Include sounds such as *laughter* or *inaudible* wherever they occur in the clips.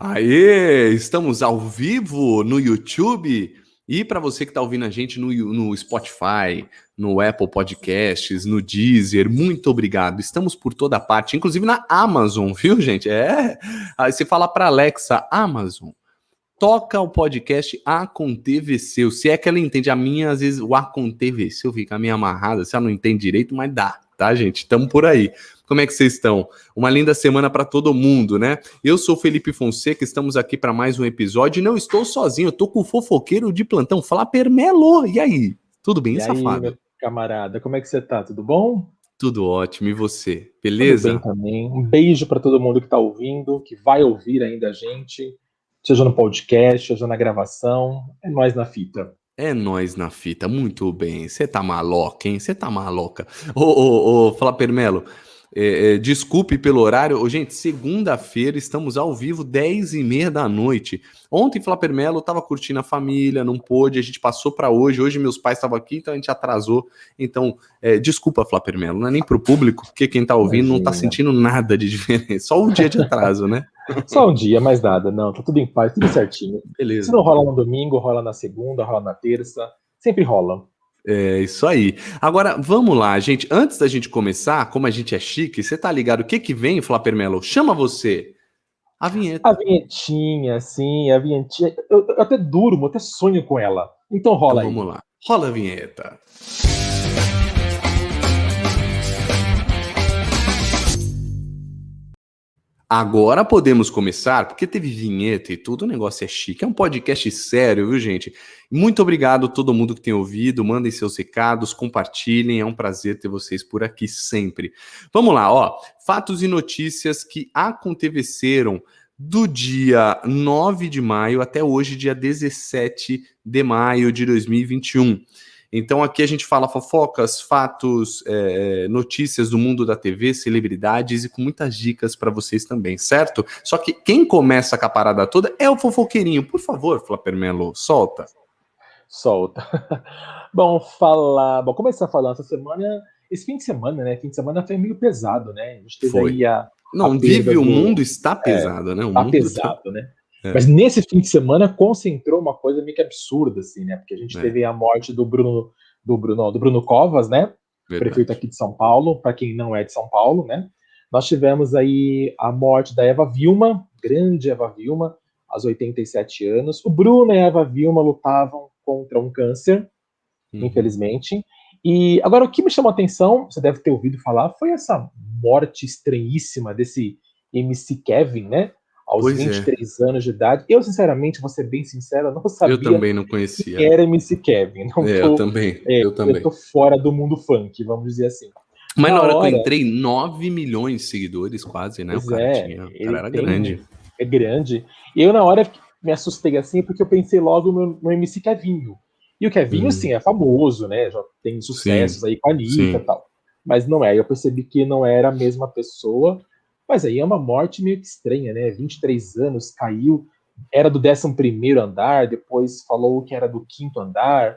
Aê, estamos ao vivo no YouTube e para você que está ouvindo a gente no, no Spotify, no Apple Podcasts, no Deezer, muito obrigado. Estamos por toda parte, inclusive na Amazon, viu, gente? É. Aí você fala para Alexa, Amazon, toca o podcast A. Se é que ela entende, a minha, às vezes, o A com TVC, amarrada, se ela não entende direito, mas dá, tá, gente? Estamos por aí. Como é que vocês estão? Uma linda semana para todo mundo, né? Eu sou Felipe Fonseca, estamos aqui para mais um episódio e não estou sozinho, eu tô com o fofoqueiro de plantão, Flapper Melo. E aí? Tudo bem, e safado? Aí, camarada, como é que você tá? Tudo bom? Tudo ótimo, e você? Beleza? Tudo bem também. Um beijo para todo mundo que está ouvindo, que vai ouvir ainda a gente, seja no podcast, seja na gravação. É nós na fita. É nós na fita, muito bem. Você tá maloca, hein? Você tá maloca. Ô, ô, ô, Flapper Melo, é, é, desculpe pelo horário. Ô, gente, segunda-feira estamos ao vivo, 10 e meia da noite. Ontem, Flapper Melo estava curtindo a família, não pôde, a gente passou para hoje. Hoje meus pais estavam aqui, então a gente atrasou. Então, é, desculpa, Flapper Melo, não é nem para o público, porque quem está ouvindo não está sentindo nada de diferença. Só um dia de atraso, né? *laughs* Só um dia, mais nada. Não, tá tudo em paz, tudo certinho. Beleza. Se não rola no domingo, rola na segunda, rola na terça. Sempre rola. É isso aí. Agora, vamos lá, gente. Antes da gente começar, como a gente é chique, você tá ligado o que que vem, Flapper Melo? Chama você. A vinheta. A vinhetinha, sim, a vinhetinha. Eu, eu até durmo, até sonho com ela. Então rola então, aí. Vamos lá. Rola a vinheta. Agora podemos começar, porque teve vinheta e tudo, o negócio é chique. É um podcast sério, viu, gente? Muito obrigado a todo mundo que tem ouvido. Mandem seus recados, compartilhem. É um prazer ter vocês por aqui sempre. Vamos lá, ó. Fatos e notícias que aconteceram do dia 9 de maio até hoje, dia 17 de maio de 2021. Então aqui a gente fala fofocas, fatos, é, notícias do mundo da TV, celebridades e com muitas dicas para vocês também, certo? Só que quem começa com a parada toda é o fofoqueirinho. Por favor, Flapper Melo, solta. Solta. *laughs* bom, falar. Bom, começar a falar essa semana. Esse fim de semana, né? Fim de semana foi meio pesado, né? A gente teve foi. aí a. Não, a vive, do... o mundo está pesado, é, né? O tá mundo pesado, tá... né? É. Mas nesse fim de semana concentrou uma coisa meio que absurda, assim, né? Porque a gente é. teve a morte do Bruno, do Bruno, do Bruno Covas, né? Verdade. Prefeito aqui de São Paulo, para quem não é de São Paulo, né? Nós tivemos aí a morte da Eva Vilma, grande Eva Vilma, aos 87 anos. O Bruno e a Eva Vilma lutavam contra um câncer, uhum. infelizmente. E agora o que me chamou a atenção, você deve ter ouvido falar, foi essa morte estranhíssima desse MC Kevin, né? Aos pois 23 é. anos de idade. Eu, sinceramente, vou ser bem sincero, não sabia. Eu também não conhecia. Que era MC Kevin. Não é, tô, eu também. É, eu também. Eu tô fora do mundo funk, vamos dizer assim. Mas na, hora, hora, que eu entrei, 9 milhões de seguidores, quase, né? O cara, é, tinha, o cara era tem, grande. É grande. E eu, na hora, me assustei assim, porque eu pensei logo no, no MC Kevinho. E o Kevinho, hum. assim, é famoso, né? Já tem sucessos sim, aí com a Anitta e tal. Mas não é. Eu percebi que não era a mesma pessoa. Mas aí é uma morte meio que estranha, né? 23 anos, caiu, era do 11 andar, depois falou que era do quinto andar.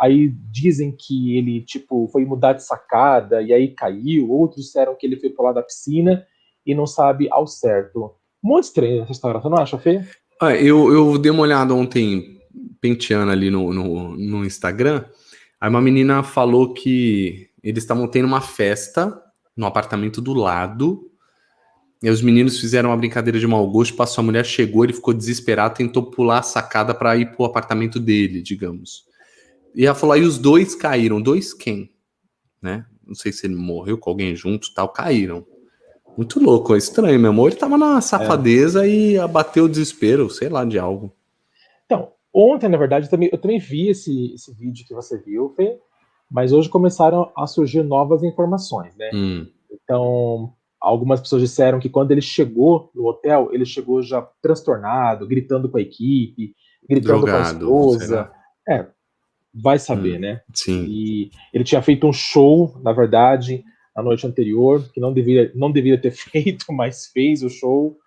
Aí dizem que ele, tipo, foi mudar de sacada e aí caiu. Outros disseram que ele foi pular da piscina e não sabe ao certo. Muito estranha essa história, você não acha, Fê? Ah, eu, eu dei uma olhada ontem, penteando ali no, no, no Instagram. Aí uma menina falou que eles estavam tendo uma festa no apartamento do lado e os meninos fizeram uma brincadeira de mau gosto, passou a mulher, chegou, ele ficou desesperado, tentou pular a sacada para ir pro apartamento dele, digamos. E ela falou, aí os dois caíram. Dois quem? Né? Não sei se ele morreu com alguém junto tal, caíram. Muito louco, é estranho, meu amor. Ele tava na safadeza é. e abateu o desespero, sei lá, de algo. Então, ontem, na verdade, eu também, eu também vi esse, esse vídeo que você viu, Fê, mas hoje começaram a surgir novas informações, né? Hum. Então, Algumas pessoas disseram que quando ele chegou no hotel, ele chegou já transtornado, gritando com a equipe, gritando Drogado, com a esposa. É, vai saber, hum, né? Sim. E ele tinha feito um show, na verdade, na noite anterior, que não deveria, não ter *laughs* feito, mas fez o show.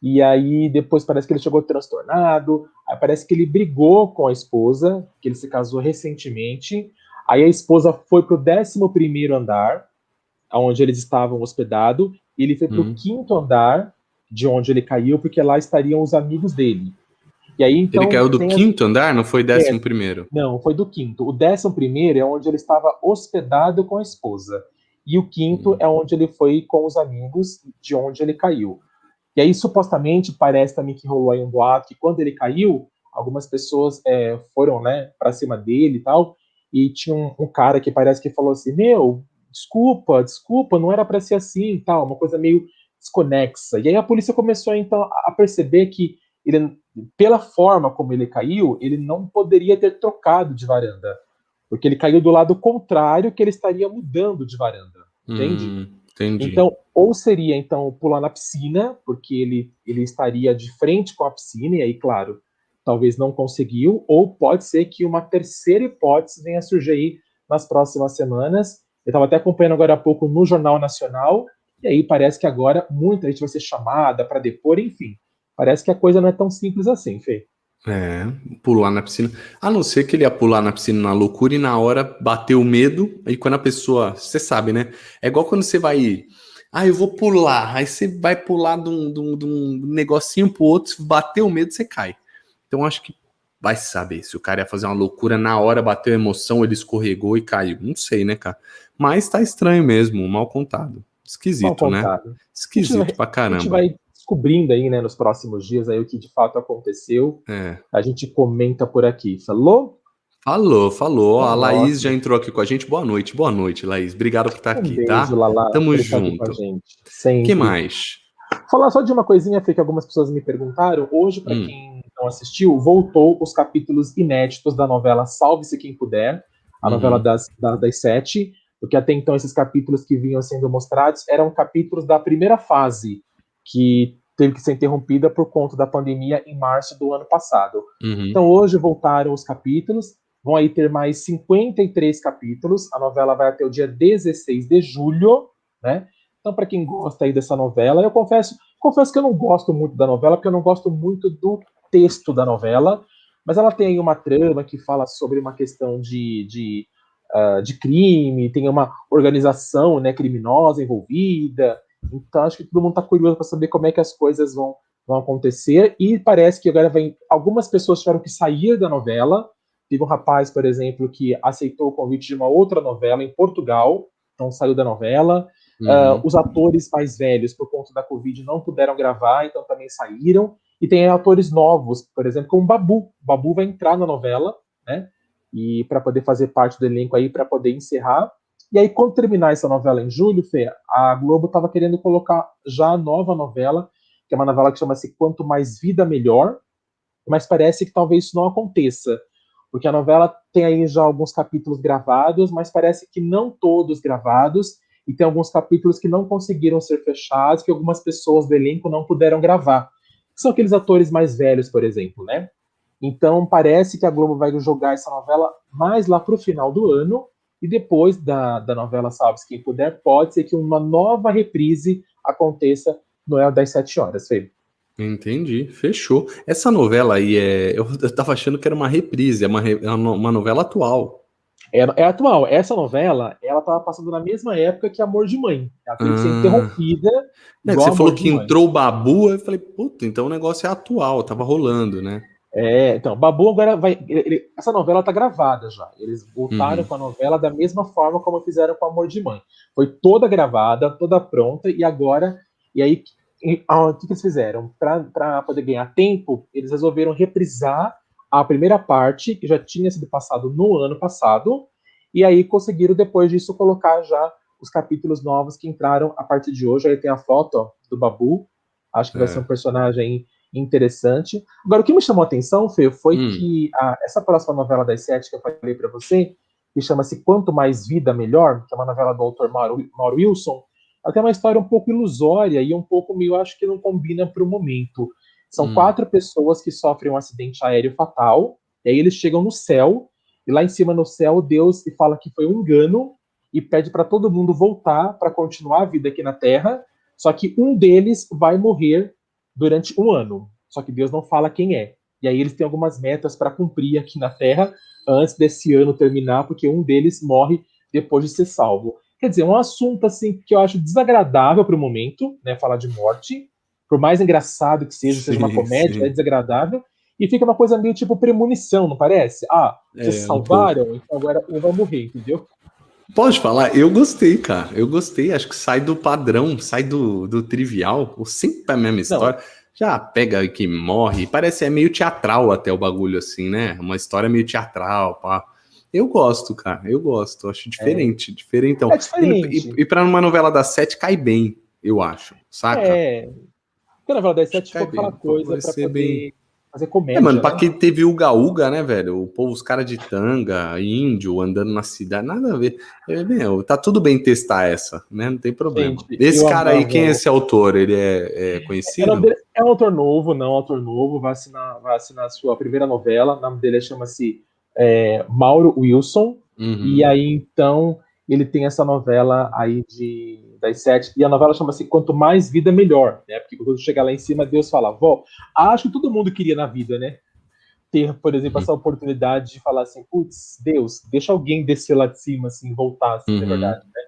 E aí depois parece que ele chegou transtornado, aí parece que ele brigou com a esposa, que ele se casou recentemente. Aí a esposa foi pro 11 primeiro andar, onde eles estavam hospedados, ele foi para o hum. quinto andar de onde ele caiu, porque lá estariam os amigos dele. E aí, então, ele caiu do quinto a... andar, não foi décimo é, primeiro? Não, foi do quinto. O décimo primeiro é onde ele estava hospedado com a esposa. E o quinto hum. é onde ele foi com os amigos, de onde ele caiu. E aí, supostamente, parece também que rolou aí um boato que quando ele caiu, algumas pessoas é, foram, né, para cima dele e tal, e tinha um, um, cara que parece que falou assim, meu, desculpa, desculpa, não era para ser assim e tal, uma coisa meio desconexa. E aí a polícia começou, então, a perceber que ele, pela forma como ele caiu, ele não poderia ter trocado de varanda, porque ele caiu do lado contrário que ele estaria mudando de varanda, entende? Hum. Entendi. Então, ou seria então pular na piscina, porque ele, ele estaria de frente com a piscina, e aí, claro, talvez não conseguiu, ou pode ser que uma terceira hipótese venha surgir aí nas próximas semanas. Eu estava até acompanhando agora há pouco no Jornal Nacional, e aí parece que agora muita gente vai ser chamada para depor, enfim. Parece que a coisa não é tão simples assim, Fê. É, pular na piscina. A não ser que ele ia pular na piscina na loucura e na hora bateu o medo. Aí quando a pessoa. Você sabe, né? É igual quando você vai. Ah, eu vou pular. Aí você vai pular de um, de um, de um negocinho pro outro, bateu o medo, você cai. Então acho que vai saber se o cara ia fazer uma loucura na hora, bateu emoção, ele escorregou e caiu. Não sei, né, cara? Mas tá estranho mesmo, mal contado. Esquisito, mal né? contado. né? Esquisito vai, pra caramba. A gente vai descobrindo aí, né, nos próximos dias aí o que de fato aconteceu. É. A gente comenta por aqui. Falou? Falou, falou. a Laís já entrou aqui com a gente. Boa noite, boa noite, Laís. Obrigado por estar um aqui, tá? beijo, tá? Lala, Tamo junto. O que mais? Falar só de uma coisinha, Fê, que algumas pessoas me perguntaram. Hoje, para hum. quem não assistiu, voltou os capítulos inéditos da novela Salve-se Quem Puder, a uhum. novela das, das, das sete, porque até então esses capítulos que vinham sendo mostrados eram capítulos da primeira fase, que teve que ser interrompida por conta da pandemia em março do ano passado. Uhum. Então hoje voltaram os capítulos, vão aí ter mais 53 capítulos, a novela vai até o dia 16 de julho, né? Então para quem gosta aí dessa novela, eu confesso, confesso que eu não gosto muito da novela, porque eu não gosto muito do texto da novela, mas ela tem uma trama que fala sobre uma questão de, de, uh, de crime, tem uma organização né, criminosa envolvida, então acho que todo mundo está curioso para saber como é que as coisas vão, vão acontecer. E parece que agora vem. Algumas pessoas tiveram que sair da novela. Teve um rapaz, por exemplo, que aceitou o convite de uma outra novela em Portugal, então saiu da novela. Uhum. Uh, os atores mais velhos, por conta da Covid, não puderam gravar, então também saíram. E tem atores novos, por exemplo, como Babu. Babu vai entrar na novela, né? E para poder fazer parte do elenco aí, para poder encerrar. E aí, quando terminar essa novela em julho, Fê, a Globo estava querendo colocar já a nova novela, que é uma novela que chama-se Quanto Mais Vida Melhor, mas parece que talvez isso não aconteça, porque a novela tem aí já alguns capítulos gravados, mas parece que não todos gravados, e tem alguns capítulos que não conseguiram ser fechados, que algumas pessoas do elenco não puderam gravar. São aqueles atores mais velhos, por exemplo, né? Então parece que a Globo vai jogar essa novela mais lá para o final do ano, e depois da, da novela Salve-se Quem Puder, pode ser que uma nova reprise aconteça no El das Sete Horas, Fê. Entendi, fechou. Essa novela aí é. Eu, eu tava achando que era uma reprise, é uma, é uma novela atual. É, é, atual. Essa novela, ela tava passando na mesma época que Amor de Mãe. Ela teve que ser ah. interrompida. É, você falou que entrou o Babu, eu falei, puta, então o negócio é atual, tava rolando, né? É, então, Babu agora vai. Ele, essa novela tá gravada já. Eles voltaram uhum. com a novela da mesma forma como fizeram com Amor de Mãe. Foi toda gravada, toda pronta, e agora. E aí, o que, que eles fizeram? Para poder ganhar tempo, eles resolveram reprisar a primeira parte, que já tinha sido passado no ano passado, e aí conseguiram, depois disso, colocar já os capítulos novos que entraram a partir de hoje. Aí tem a foto ó, do Babu. Acho que é. vai ser um personagem interessante. Agora, o que me chamou a atenção, Fê, foi hum. que a, essa próxima novela das sete que eu falei para você, que chama-se Quanto Mais Vida Melhor, que é uma novela do autor Mauro, Mauro Wilson, ela tem uma história um pouco ilusória e um pouco meio, acho que não combina para o momento. São hum. quatro pessoas que sofrem um acidente aéreo fatal, e aí eles chegam no céu, e lá em cima no céu, Deus fala que foi um engano e pede para todo mundo voltar para continuar a vida aqui na Terra, só que um deles vai morrer durante um ano. Só que Deus não fala quem é. E aí eles têm algumas metas para cumprir aqui na Terra antes desse ano terminar, porque um deles morre depois de ser salvo. Quer dizer, um assunto assim que eu acho desagradável para o momento, né, falar de morte, por mais engraçado que seja, sim, seja uma comédia, sim. é desagradável, e fica uma coisa meio tipo premonição, não parece? Ah, vocês é, salvaram, então agora um vai morrer, entendeu? Pode falar, eu gostei, cara. Eu gostei. Acho que sai do padrão, sai do, do trivial. Sempre a mesma história. Não. Já pega que morre. Parece é meio teatral até o bagulho, assim, né? Uma história meio teatral, pá. Eu gosto, cara. Eu gosto. Acho diferente. É. Diferentão. É diferente. E, e, e pra uma novela das sete cai bem, eu acho. Saca? É. Porque a novela das sete foi aquela coisa pra poder... Bem fazer comédia. É, mano, pra né? quem teve Uga Uga, né, velho? O povo, os caras de tanga, índio, andando na cidade, nada a ver. É, meu, tá tudo bem testar essa, né? Não tem problema. Gente, esse cara aí, quem é esse autor? Ele é, é conhecido? É, é um autor novo, não, autor novo, vai assinar, vai assinar a sua primeira novela. O nome dele chama-se é, Mauro Wilson. Uhum. E aí, então, ele tem essa novela aí de das sete, e a novela chama-se Quanto Mais Vida Melhor, né? Porque quando chegar lá em cima, Deus fala, vó, acho que todo mundo queria na vida, né? Ter, por exemplo, essa oportunidade de falar assim, putz, Deus, deixa alguém descer lá de cima, assim, voltar, assim, uhum. verdade, né?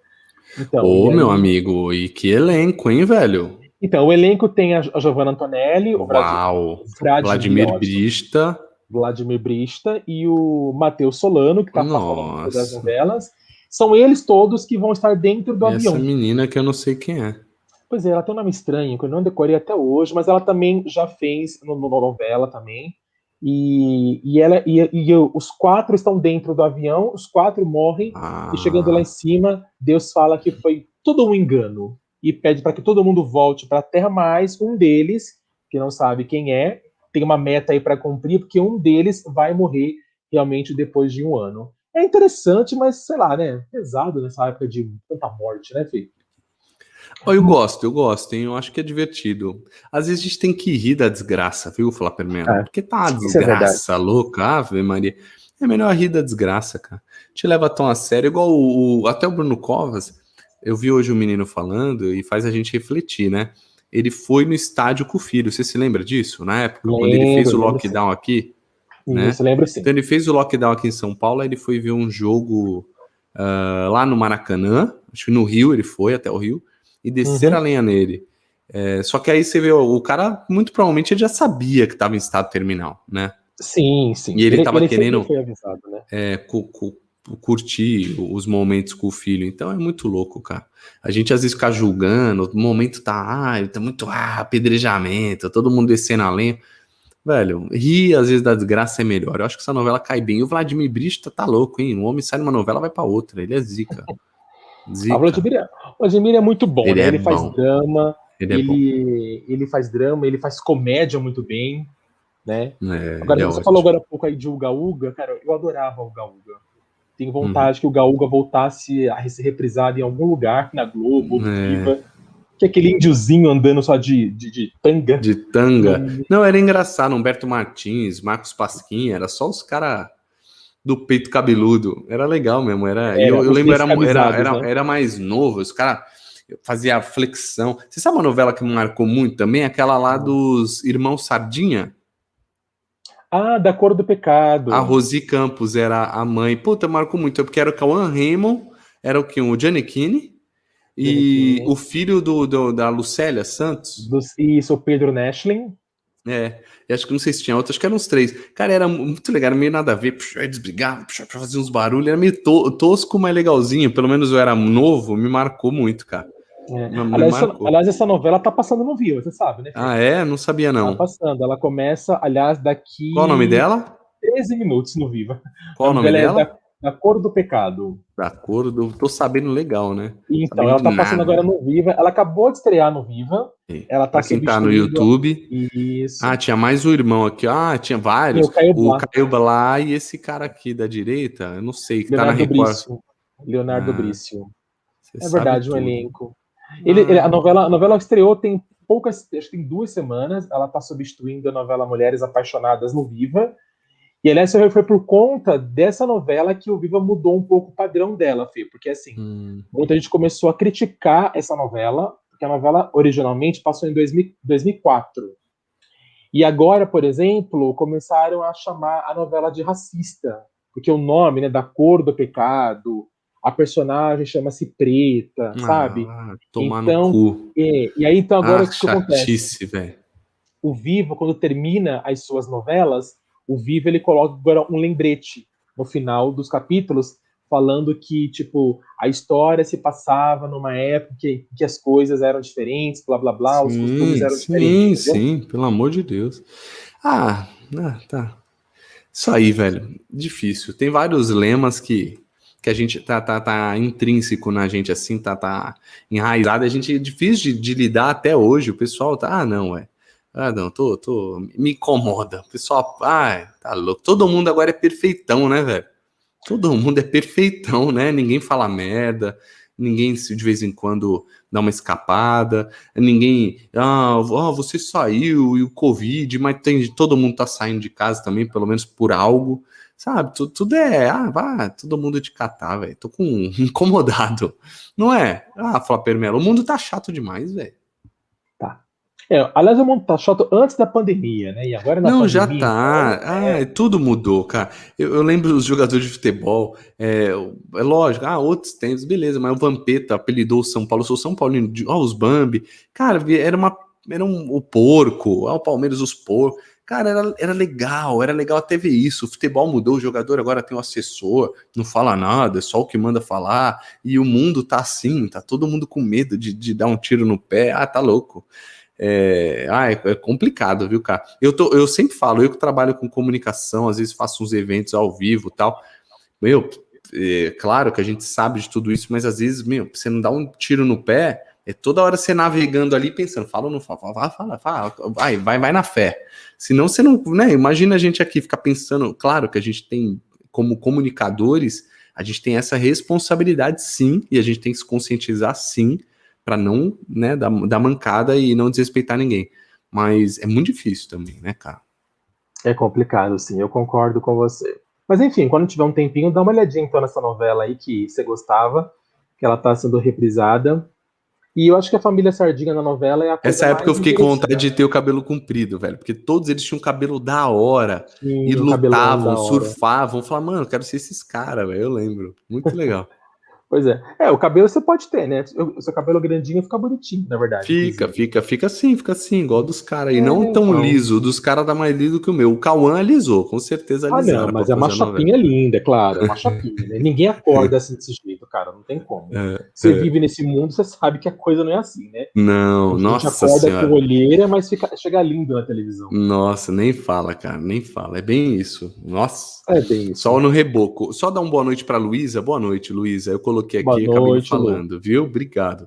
Então, Ô, aí... meu amigo, e que elenco, hein, velho? Então, o elenco tem a, a Giovanna Antonelli, o Uau, Vladimir, Vladimir Brista. Vladimir Brista e o Matheus Solano, que tá falando das novelas. São eles todos que vão estar dentro do Essa avião. Essa menina que eu não sei quem é. Pois é, ela tem um nome estranho, que eu não decorei até hoje, mas ela também já fez no, no novela também. E, e ela e, e, os quatro estão dentro do avião, os quatro morrem, ah. e chegando lá em cima, Deus fala que foi tudo um engano e pede para que todo mundo volte para a Terra, mas um deles, que não sabe quem é, tem uma meta aí para cumprir, porque um deles vai morrer realmente depois de um ano é interessante, mas sei lá, né? Pesado nessa época de tanta morte, né, Fê? Oh, eu gosto, eu gosto, hein? Eu acho que é divertido. Às vezes a gente tem que rir da desgraça, viu, Flapermelo? É, Porque tá uma é desgraça é louca, Ave Maria. É melhor rir da desgraça, cara. Te leva tão a sério, igual o, o, até o Bruno Covas. Eu vi hoje um menino falando e faz a gente refletir, né? Ele foi no estádio com o filho. Você se lembra disso? Na época, lembro, quando ele fez o lockdown aqui? Né? Isso, lembro sim. Então ele fez o lockdown aqui em São Paulo, aí ele foi ver um jogo uh, lá no Maracanã, acho que no Rio ele foi, até o Rio, e descer uhum. a lenha nele. É, só que aí você vê, o cara muito provavelmente ele já sabia que estava em estado terminal, né? Sim, sim. E ele estava querendo avisado, né? é, cu, cu, curtir os momentos com o filho. Então é muito louco, cara. A gente às vezes fica julgando, o momento tá, ah, tá muito ah, apedrejamento, todo mundo descendo a lenha. Velho, rir às vezes da desgraça é melhor. Eu acho que essa novela cai bem. O Vladimir Brista tá louco, hein? Um homem sai numa novela, vai para outra. Ele é zica. *laughs* zica. O Vladimir, é, Vladimir é muito bom, ele, né? é ele bom. faz drama, ele, é ele, ele, faz drama, ele faz comédia muito bem, né? É, agora, é você ótimo. falou agora um pouco aí de Uga Uga, cara, eu adorava o Uga Uga. Tenho vontade hum. que o Uga voltasse a ser reprisado em algum lugar na Globo, é. Que é aquele índiozinho andando só de, de, de tanga. De tanga. Não, era engraçado. Humberto Martins, Marcos Pasquim, era só os caras do peito cabeludo. Era legal mesmo. Era, é, eu, eu lembro, era, era, era, né? era mais novo. Os caras fazia flexão. Você sabe uma novela que me marcou muito também? Aquela lá dos Irmãos Sardinha? Ah, da Cor do Pecado. A Rosi Campos era a mãe. Puta, marcou muito. Porque era o Cauã Raymond, era o que? O Gianni Kine e o filho do, do, da Lucélia Santos. Do, isso, o Pedro Nashlin. É, acho que não sei se tinha outros, acho que eram uns três. Cara, era muito legal, era meio nada a ver, puxa, desbrigava, puxa, pra fazer uns barulhos, era meio to, tosco, mas legalzinho. Pelo menos eu era novo, me marcou muito, cara. É. Aliás, essa, aliás, essa, novela tá passando no Vivo, você sabe, né? Ah, é? Não sabia, não. Tá passando. Ela começa, aliás, daqui. Qual o nome dela? 13 minutos no Viva. Qual o nome dela? É da da Cor do Pecado. Da Cor do. Tô sabendo legal, né? Então, sabendo ela tá passando nada. agora no Viva. Ela acabou de estrear no Viva. Ela tá aqui. tá no YouTube. Isso. Ah, tinha mais o irmão aqui. Ah, tinha vários. o Caio, o Caio lá e esse cara aqui da direita, eu não sei, que Leonardo tá na Record. Brício. Leonardo ah, Brício. É verdade, o um elenco. Ele, ele, a, novela, a novela estreou tem poucas, acho que tem duas semanas. Ela tá substituindo a novela Mulheres Apaixonadas no Viva. E aliás, foi por conta dessa novela que o Viva mudou um pouco o padrão dela, Fê, porque assim, hum. muita gente começou a criticar essa novela, porque a novela originalmente passou em 2000, 2004. E agora, por exemplo, começaram a chamar a novela de racista, porque o nome, né, da cor do pecado, a personagem chama-se Preta, ah, sabe? Tomar então, no cu. É, e aí, então, agora ah, o que acontece? velho. O Vivo, quando termina as suas novelas, o Vivo ele coloca agora um lembrete no final dos capítulos falando que, tipo, a história se passava numa época que, que as coisas eram diferentes, blá blá blá, sim, os costumes eram sim, diferentes. Sim, sim, pelo amor de Deus. Ah, ah, tá. Isso aí, velho. Difícil. Tem vários lemas que, que a gente tá, tá, tá intrínseco na gente, assim, tá, tá enraizado. A gente é difícil de, de lidar até hoje. O pessoal tá, ah, não, é. Ah, não, tô, tô. Me incomoda. O pessoal, ah, tá louco. Todo mundo agora é perfeitão, né, velho? Todo mundo é perfeitão, né? Ninguém fala merda, ninguém de vez em quando dá uma escapada, ninguém, ah, oh, você saiu e o Covid, mas tem, todo mundo tá saindo de casa também, pelo menos por algo, sabe? Tudo, tudo é, ah, vá, todo mundo de catar, velho. Tô com *laughs* incomodado, não é? Ah, Flávio Melo, o mundo tá chato demais, velho. É, aliás, o mundo tá chato antes da pandemia, né? E agora na Não, pandemia, já tá. Então, é... Ah, tudo mudou, cara. Eu, eu, lembro os jogadores de futebol, é, é, lógico, ah, outros tempos, beleza, mas o Vampeta apelidou o São Paulo, eu sou São Paulino, ó, os Bambi. Cara, era uma. Era um, o porco, ó, o Palmeiras, os porcos. Cara, era, era legal, era legal até ver isso. O futebol mudou, o jogador agora tem um assessor, não fala nada, é só o que manda falar. E o mundo tá assim, tá todo mundo com medo de, de dar um tiro no pé. Ah, tá louco. É, ah, é, é, complicado, viu, cara? Eu, tô, eu sempre falo, eu que trabalho com comunicação, às vezes faço uns eventos ao vivo tal. Meu, é, claro que a gente sabe de tudo isso, mas às vezes, meu, você não dá um tiro no pé, é toda hora você navegando ali pensando, fala ou não fala, fala, fala, fala, vai, vai, vai na fé. Senão você não, né? Imagina a gente aqui ficar pensando, claro que a gente tem, como comunicadores, a gente tem essa responsabilidade sim, e a gente tem que se conscientizar sim para não, né, dar, dar mancada e não desrespeitar ninguém. Mas é muito difícil também, né, cara? É complicado, sim, eu concordo com você. Mas enfim, quando tiver um tempinho, dá uma olhadinha então nessa novela aí que você gostava, que ela tá sendo reprisada. E eu acho que a família Sardinha na novela é a coisa Essa época eu fiquei com vontade de ter o cabelo comprido, velho, porque todos eles tinham cabelo da hora Sim, e lutavam, surfavam, falavam, mano, eu quero ser esses caras, velho. Eu lembro. Muito legal. *laughs* Pois é. É, o cabelo você pode ter, né? O seu cabelo grandinho fica bonitinho, na verdade. Fica, fica, fica assim, fica assim, igual dos caras aí. É, não tão então. liso, dos caras tá mais liso que o meu. O Cauã alisou, com certeza alisaram. Ah, não, mas é uma chapinha linda, é claro, é uma chapinha. Né? Ninguém acorda *laughs* assim desse jeito, cara, não tem como. É, você é. vive nesse mundo, você sabe que a coisa não é assim, né? Não, a gente nossa acorda senhora. com olheira, mas fica, chega lindo na televisão. Nossa, nem fala, cara, nem fala. É bem isso. Nossa. É bem isso. Só no reboco. Só dar uma boa noite pra Luísa. Boa noite, Luísa. Eu coloquei aqui, boa noite, falando, Lu. viu? Obrigado.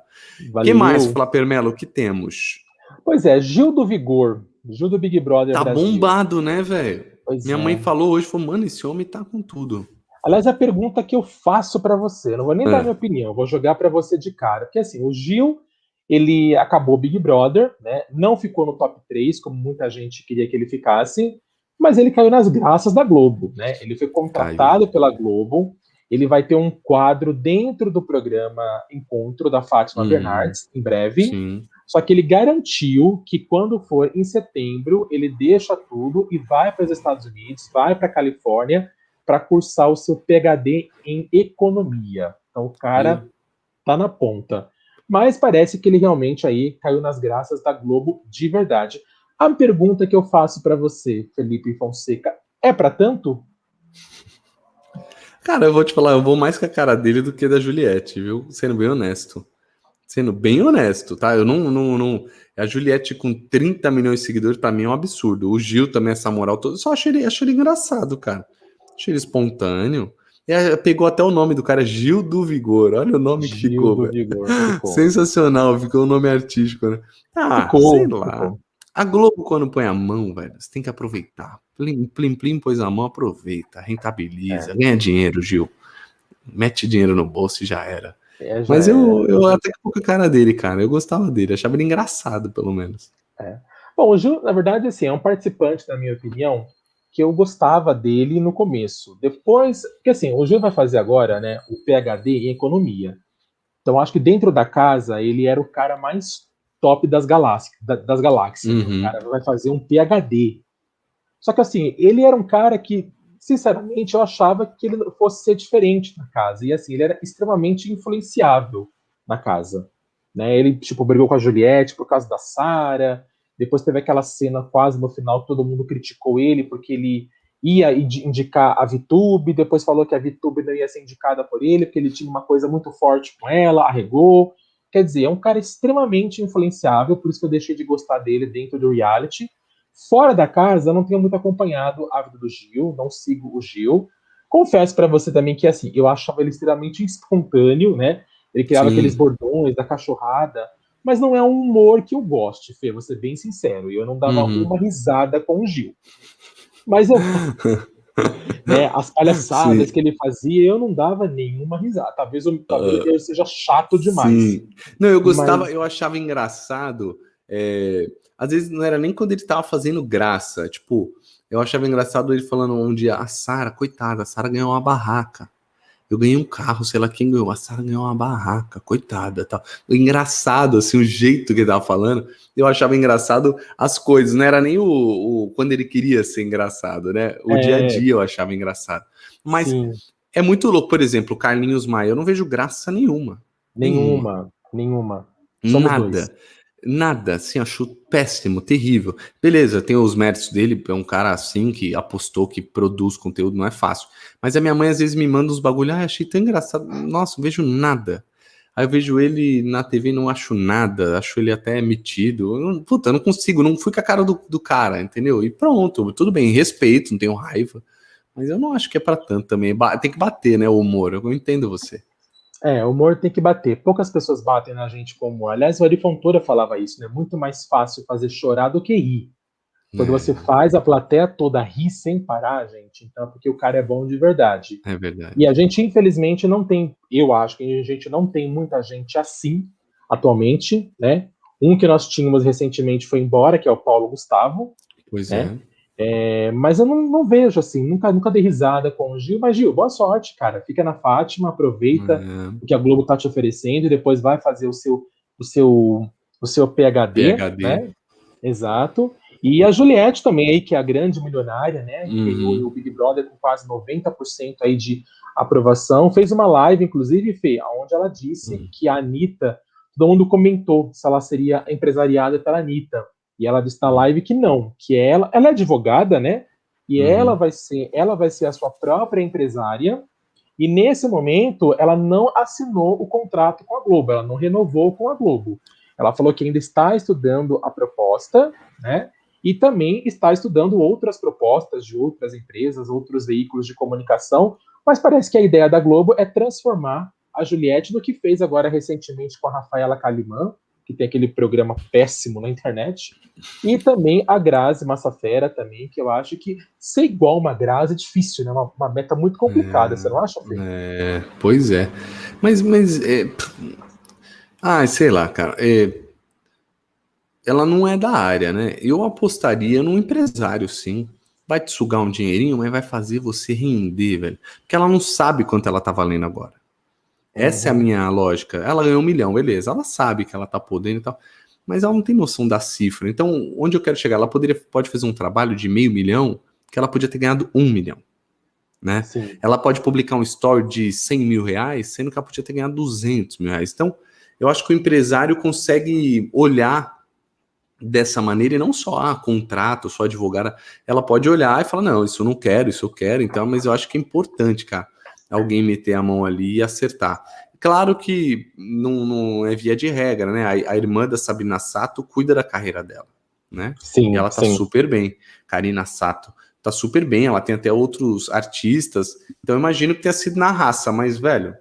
O que mais, Flávio Melo? O que temos? Pois é, Gil do Vigor. Gil do Big Brother. Tá Brasil. bombado, né, velho? Minha é. mãe falou hoje, falou, mano, esse homem tá com tudo. Aliás, a pergunta que eu faço para você, não vou nem é. dar minha opinião, vou jogar para você de cara. Porque assim, o Gil, ele acabou Big Brother, né? Não ficou no top 3, como muita gente queria que ele ficasse, mas ele caiu nas graças da Globo, né? Ele foi contratado pela Globo, ele vai ter um quadro dentro do programa Encontro da Fátima hum, Bernardes, em breve. Sim. Só que ele garantiu que quando for em setembro, ele deixa tudo e vai para os Estados Unidos, vai para a Califórnia para cursar o seu PhD em economia. Então o cara hum. tá na ponta. Mas parece que ele realmente aí caiu nas graças da Globo de verdade. A pergunta que eu faço para você, Felipe Fonseca, é para tanto? Cara, eu vou te falar, eu vou mais com a cara dele do que da Juliette, viu? Sendo bem honesto. Sendo bem honesto, tá? Eu não. não, não... A Juliette com 30 milhões de seguidores, para mim, é um absurdo. O Gil também, essa moral toda. Só achei ele, achei ele engraçado, cara. Ele espontâneo. E pegou até o nome do cara, Gil do Vigor. Olha o nome Gil que ficou. Vigor, ficou. *laughs* Sensacional, ficou o um nome artístico, né? Ah, ficou, sei lá. Ficou. A Globo, quando põe a mão, velho, você tem que aproveitar. Plim, plim, plim, pôs a mão, aproveita, rentabiliza, é. ganha dinheiro, Gil. Mete dinheiro no bolso e já era. É, já Mas eu, eu até que pouco a cara dele, cara. Eu gostava dele, achava ele engraçado, pelo menos. É. Bom, o Gil, na verdade, assim, é um participante, na minha opinião, que eu gostava dele no começo. Depois, porque assim, o Gil vai fazer agora, né, o PhD em economia. Então, acho que dentro da casa, ele era o cara mais top das galáxias. Das galáxias. Uhum. O cara vai fazer um PhD. Só que assim, ele era um cara que sinceramente, eu achava que ele fosse ser diferente na casa. E assim, ele era extremamente influenciável na casa. Né? Ele, tipo, brigou com a Juliette por causa da Sara. Depois teve aquela cena quase no final, todo mundo criticou ele porque ele ia indicar a Vitube, depois falou que a Vitube não ia ser indicada por ele, porque ele tinha uma coisa muito forte com ela, arregou. Quer dizer, é um cara extremamente influenciável, por isso que eu deixei de gostar dele dentro do reality. Fora da casa, eu não tenho muito acompanhado a vida do Gil, não sigo o Gil. Confesso para você também que, assim, eu achava ele extremamente *laughs* espontâneo, né? Ele criava Sim. aqueles bordões da cachorrada, mas não é um humor que eu goste, Fê, vou ser bem sincero. Eu não dava uhum. uma risada com o Gil. Mas eu. *laughs* né, as palhaçadas Sim. que ele fazia, eu não dava nenhuma risada. Talvez, eu, talvez uh, seja chato demais. Sim. Não, eu gostava, mas... eu achava engraçado. É, às vezes não era nem quando ele tava fazendo graça. Tipo, eu achava engraçado ele falando um dia, a Sara, coitada, a Sara ganhou uma barraca. Eu ganhei um carro, sei lá quem ganhou. A Sara ganhou uma barraca, coitada. Tal. Engraçado, assim, o jeito que ele tava falando. Eu achava engraçado as coisas, não era nem o, o quando ele queria ser engraçado, né? O é... dia a dia eu achava engraçado. Mas Sim. é muito louco, por exemplo, o Carlinhos Maia, eu não vejo graça nenhuma. Nenhuma, nenhuma. nenhuma. Nada. Dois. Nada, assim, acho péssimo, terrível. Beleza, tem os méritos dele, é um cara assim que apostou que produz conteúdo, não é fácil. Mas a minha mãe às vezes me manda uns bagulho, ah, achei tão engraçado. Nossa, não vejo nada. Aí eu vejo ele na TV não acho nada, acho ele até metido. Eu, puta, eu não consigo, não fui com a cara do, do cara, entendeu? E pronto, tudo bem, respeito, não tenho raiva. Mas eu não acho que é para tanto também. Tem que bater, né, o humor. Eu entendo você. É, o humor tem que bater. Poucas pessoas batem na gente como. Aliás, o Ari Fontoura falava isso, né? Muito mais fácil fazer chorar do que rir. Quando é. você faz a plateia toda rir sem parar, gente, então é porque o cara é bom de verdade. É verdade. E a gente, infelizmente, não tem, eu acho que a gente não tem muita gente assim atualmente, né? Um que nós tínhamos recentemente foi embora, que é o Paulo Gustavo. Pois né? é. É, mas eu não, não, vejo assim, nunca, nunca dei risada com o Gil. Mas, Gil, boa sorte, cara. Fica na Fátima, aproveita uhum. o que a Globo tá te oferecendo e depois vai fazer o seu, o seu, o seu PHD, PHD. né? Exato. E a Juliette também aí, que é a grande milionária, né? Que uhum. o Big Brother com quase 90% aí de aprovação. Fez uma live, inclusive, Fê, onde ela disse uhum. que a Anitta, todo mundo comentou se ela seria empresariada pela Anitta. E ela disse na live que não, que ela, ela é advogada, né? E uhum. ela vai ser, ela vai ser a sua própria empresária. E nesse momento, ela não assinou o contrato com a Globo, ela não renovou com a Globo. Ela falou que ainda está estudando a proposta, né? E também está estudando outras propostas de outras empresas, outros veículos de comunicação, mas parece que a ideia da Globo é transformar a Juliette no que fez agora recentemente com a Rafaela Kalimann, que tem aquele programa péssimo na internet, e também a Grazi Massafera também, que eu acho que ser igual uma Grazi é difícil, né? Uma, uma meta muito complicada, é, você não acha, Fê? É, pois é. Mas, mas é... ah, sei lá, cara. É... Ela não é da área, né? Eu apostaria num empresário, sim. Vai te sugar um dinheirinho, mas vai fazer você render, velho. Porque ela não sabe quanto ela tá valendo agora. Essa é a minha lógica. Ela ganhou um milhão, beleza. Ela sabe que ela tá podendo e tal, mas ela não tem noção da cifra. Então, onde eu quero chegar? Ela poderia, pode fazer um trabalho de meio milhão que ela podia ter ganhado um milhão. Né? Sim. Ela pode publicar um story de 100 mil reais, sendo que ela podia ter ganhado 200 mil reais. Então, eu acho que o empresário consegue olhar dessa maneira e não só ah, contrato, só advogada. Ela pode olhar e falar: não, isso eu não quero, isso eu quero. Então, mas eu acho que é importante, cara alguém meter a mão ali e acertar. Claro que não, não é via de regra, né? A, a, irmã da Sabina Sato cuida da carreira dela, né? Sim. E ela tá sim. super bem. Karina Sato tá super bem, ela tem até outros artistas. Então eu imagino que tenha sido na raça, mas, velho,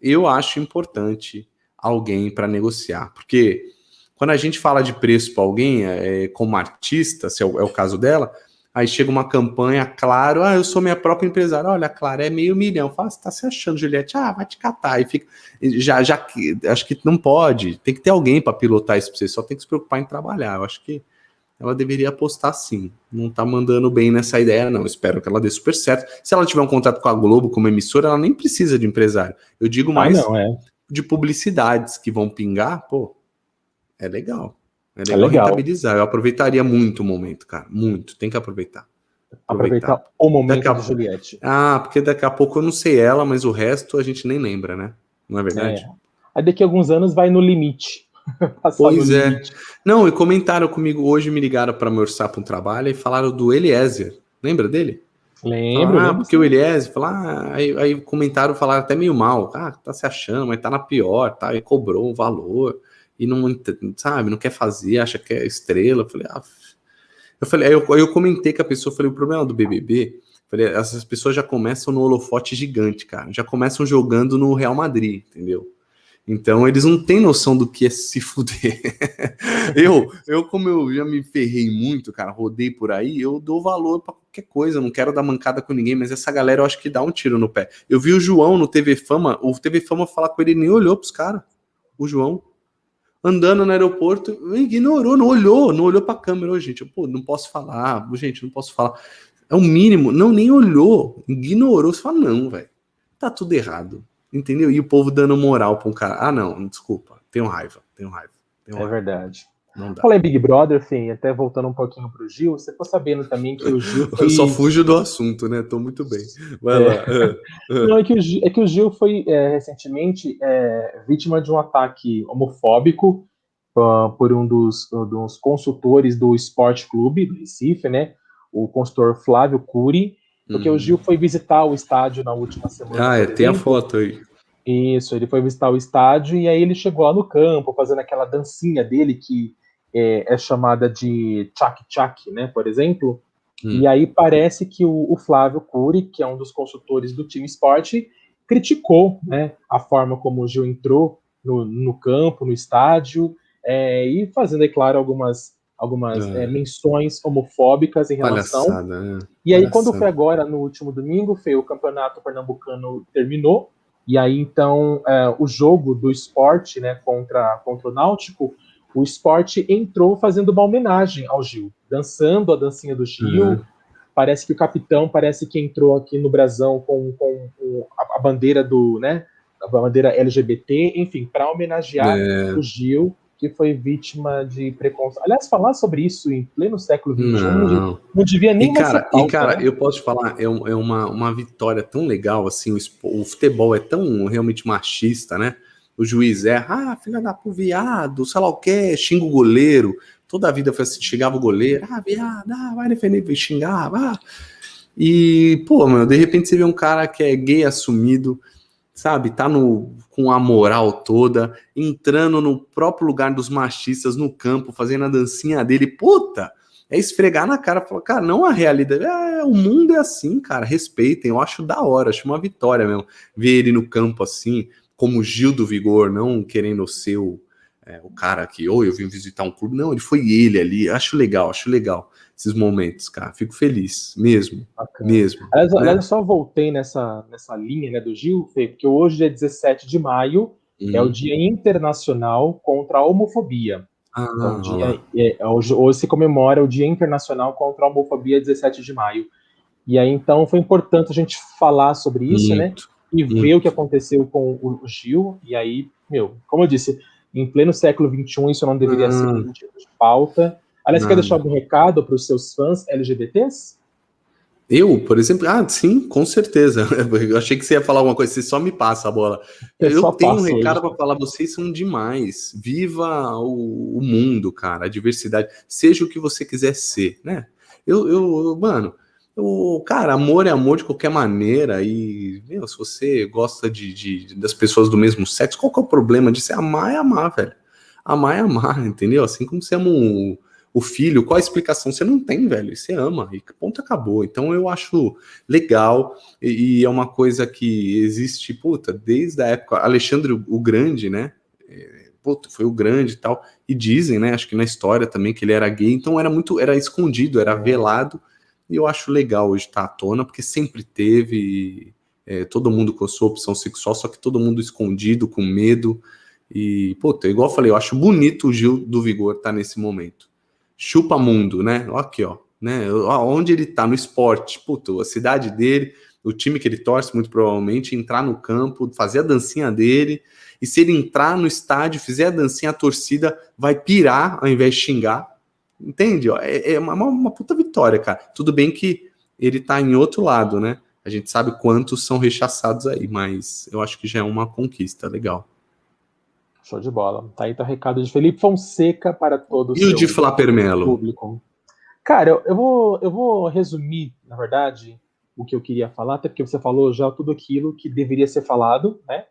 eu acho importante alguém para negociar. Porque quando a gente fala de preço para alguém, é, como artista, se é o, é o caso dela, Aí chega uma campanha, claro, ah, eu sou minha própria empresária. Olha, claro, é meio milhão. Fala, você tá se achando, Juliette? Ah, vai te catar. E fica. Já, já acho que não pode. Tem que ter alguém para pilotar isso pra você. Só tem que se preocupar em trabalhar. Eu acho que ela deveria apostar sim. Não tá mandando bem nessa ideia, não. Espero que ela dê super certo. Se ela tiver um contrato com a Globo como emissora, ela nem precisa de empresário. Eu digo ah, mais ah, não, é. de publicidades que vão pingar, pô, é legal. É legal, é legal. rentabilizar. Eu aproveitaria muito o momento, cara. Muito. Tem que aproveitar. Aproveitar, aproveitar o momento a... de Juliette. Ah, porque daqui a pouco eu não sei ela, mas o resto a gente nem lembra, né? Não é verdade? É. Aí daqui a alguns anos vai no limite. *laughs* pois no é. Limite. Não, e comentaram comigo hoje, me ligaram para me orçar para um trabalho e falaram do Eliezer. Lembra dele? Lembro. Ah, porque sim. o Eliezer, falou, ah, aí, aí comentaram, falaram até meio mal. Ah, tá se achando, mas tá na pior, tá? E cobrou um valor e não, sabe, não quer fazer, acha que é estrela. Eu falei, ah, eu falei, aí eu, aí eu comentei com a pessoa, falei, o problema do BBB, falei, essas pessoas já começam no holofote gigante, cara, já começam jogando no Real Madrid, entendeu? Então eles não têm noção do que é se fuder. *laughs* eu, eu, como eu já me ferrei muito, cara, rodei por aí, eu dou valor para qualquer coisa, não quero dar mancada com ninguém, mas essa galera eu acho que dá um tiro no pé. Eu vi o João no TV Fama, o TV Fama falar com ele, ele nem olhou pros caras. O João andando no aeroporto, ignorou, não olhou, não olhou para a câmera, oh, gente, pô, não posso falar, gente, não posso falar. É o mínimo, não nem olhou, ignorou, você fala não, velho. Tá tudo errado. Entendeu? E o povo dando moral para um cara. Ah, não, desculpa, tenho raiva, tenho raiva. Tenho é raiva. É verdade. Falei Big Brother, assim, até voltando um pouquinho pro Gil, você ficou sabendo também que o Gil foi... *laughs* Eu só fujo do assunto, né? Tô muito bem. Vai é. lá. É, *laughs* é. Não, é que, o Gil, é que o Gil foi é, recentemente é, vítima de um ataque homofóbico uh, por um dos, uh, dos consultores do Esporte Clube do Recife, né? O consultor Flávio Cury, porque hum. o Gil foi visitar o estádio na última semana. Ah, é, tem a foto aí. Isso, ele foi visitar o estádio e aí ele chegou lá no campo, fazendo aquela dancinha dele que é, é chamada de tchak-tchak, né, por exemplo. Hum. E aí parece que o, o, Flávio Cury, que é um dos consultores do time esporte, criticou né, a forma como o Gil entrou no, no campo, no estádio, é, e fazendo, é claro, algumas, algumas é. É, menções homofóbicas em relação. Palhaçada, né? E aí, Palhaçada. quando foi agora, no último domingo, foi o campeonato pernambucano terminou, e aí então é, o jogo do esporte né, contra, contra o Náutico o esporte entrou fazendo uma homenagem ao Gil, dançando a dancinha do Gil. Uhum. Parece que o capitão parece que entrou aqui no brasão com, com, com a, a, bandeira do, né, a bandeira LGBT, enfim, para homenagear é. o Gil, que foi vítima de preconceito. Aliás, falar sobre isso em pleno século XXI não, não devia nem e cara, pauta, E, cara, né? eu posso te falar, é, é uma, uma vitória tão legal, assim, o, o futebol é tão realmente machista, né? O juiz erra, ah, filha da puta, viado, sei lá o que, xinga o goleiro. Toda a vida foi assim, xingava o goleiro, ah, viado, ah, vai defender, xingava. Ah. E, pô, mano, de repente você vê um cara que é gay assumido, sabe, tá no, com a moral toda, entrando no próprio lugar dos machistas no campo, fazendo a dancinha dele, puta, é esfregar na cara, falar, cara, não a realidade, é, o mundo é assim, cara, respeitem, eu acho da hora, acho uma vitória mesmo, ver ele no campo assim, como Gil do Vigor, não querendo ser o, é, o cara que, ou oh, eu vim visitar um clube, não, ele foi ele ali, acho legal, acho legal esses momentos, cara, fico feliz, mesmo, Bacana. mesmo. Aliás, né? aliás, eu só voltei nessa, nessa linha, né, do Gil, Fê, porque hoje é 17 de maio, hum. é o uhum. Dia Internacional contra a Homofobia. Ah, então, dia, é, é, hoje, hoje se comemora o Dia Internacional contra a Homofobia, 17 de maio. E aí, então, foi importante a gente falar sobre isso, né? Muito. né? E ver o que aconteceu com o Gil, e aí, meu, como eu disse, em pleno século XXI isso não deveria ser um tipo de pauta. Aliás, quer deixar algum recado para os seus fãs LGBTs? Eu, por exemplo, ah, sim, com certeza. *laughs* Eu achei que você ia falar alguma coisa, você só me passa a bola. Eu, eu tenho um recado para falar, vocês são demais. Viva o, o, mundo, cara, a diversidade. Seja o que você quiser ser, né? Eu, eu mano, o cara, amor é amor de qualquer maneira. E, meu, se você gosta de, de, das pessoas do mesmo sexo, qual que é o problema de você amar é amar, velho? Amar é amar, entendeu? Assim como você ama o, o filho, qual a explicação? Você não tem, velho. Você ama. E ponto acabou. Então eu acho legal. E, e é uma coisa que existe, puta, desde a época. Alexandre o Grande, né? É, puta, foi o grande e tal. E dizem, né? Acho que na história também que ele era gay. Então era muito, era escondido, era velado e eu acho legal hoje estar tá à tona, porque sempre teve é, todo mundo com a sua opção sexual, só que todo mundo escondido, com medo. E, puta, igual eu falei, eu acho bonito o Gil do Vigor estar tá nesse momento. Chupa mundo, né? Aqui, ó. Né? Onde ele tá no esporte, puta, a cidade dele, o time que ele torce, muito provavelmente, entrar no campo, fazer a dancinha dele. E se ele entrar no estádio, fizer a dancinha, a torcida vai pirar ao invés de xingar, Entende? É, é uma, uma, puta vitória, cara. Tudo bem que ele tá em outro lado, né? A gente sabe quantos são rechaçados aí, mas eu acho que já é uma conquista legal. Show de bola. Tá aí tá o recado de Felipe Fonseca para todos. E o de Flapermelo? Público. Cara, eu, eu, vou, eu vou resumir, na verdade, o que eu queria falar, até porque você falou já tudo aquilo que deveria ser falado, né?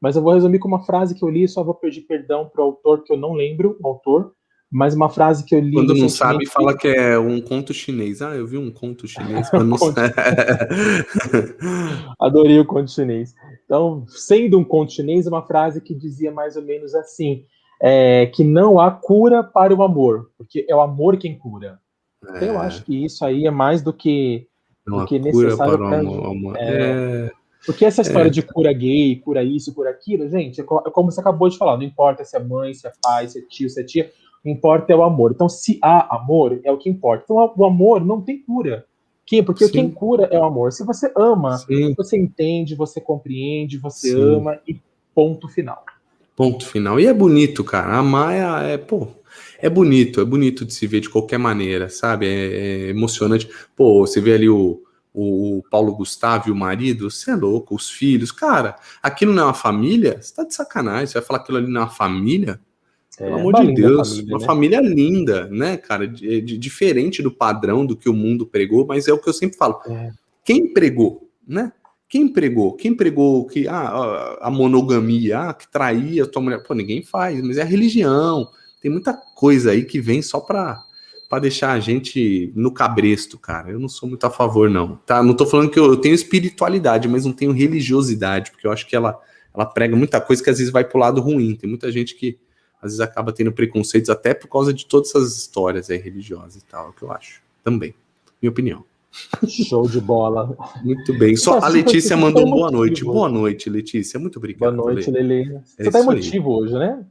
Mas eu vou resumir com uma frase que eu li, só vou pedir perdão para o autor, que eu não lembro o autor, mas uma frase que eu li. Quando não sabe, fala que é um conto chinês. Ah, eu vi um conto *laughs* chinês. Quando não. *laughs* Adorei o conto chinês. Então, sendo um conto chinês, uma frase que dizia mais ou menos assim: é, que não há cura para o amor, porque é o amor quem cura. É. Então, eu acho que isso aí é mais do que, não do que necessário para o amor. É, é... Porque essa história é. de cura gay, cura isso, cura aquilo, gente, é como você acabou de falar, não importa se é mãe, se é pai, se é tio, se é tia, o que importa é o amor. Então, se há amor, é o que importa. Então, o amor não tem cura. Quem? Porque Sim. quem cura é o amor. Se você ama, Sim. você entende, você compreende, você Sim. ama e ponto final. Ponto final. E é bonito, cara. Amar é, é, pô, é bonito, é bonito de se ver de qualquer maneira, sabe? É, é emocionante. Pô, você vê ali o, o, o, Paulo Gustavo e o marido, você é louco, os filhos, cara, aquilo não é uma família? Você tá de sacanagem, você vai falar aquilo ali não é uma família? Pelo é, amor de Deus, família, uma né? família linda, né, cara? De, de, diferente do padrão do que o mundo pregou, mas é o que eu sempre falo. É. Quem pregou, né? Quem pregou? Quem pregou que ah, a monogamia, ah, que traía a tua mulher? Pô, ninguém faz, mas é a religião. Tem muita coisa aí que vem só para para deixar a gente no cabresto, cara. Eu não sou muito a favor, não. Tá? Não tô falando que eu, eu tenho espiritualidade, mas não tenho religiosidade, porque eu acho que ela, ela prega muita coisa que às vezes vai pro lado ruim. Tem muita gente que às vezes acaba tendo preconceitos até por causa de todas essas histórias aí religiosas e tal, é o que eu acho. Também. Minha opinião. Show de bola. Muito bem. Só a Letícia mandou um boa noite. Boa noite, Letícia. Muito obrigado. Boa noite, Lele. É Você é tá emotivo hoje, né?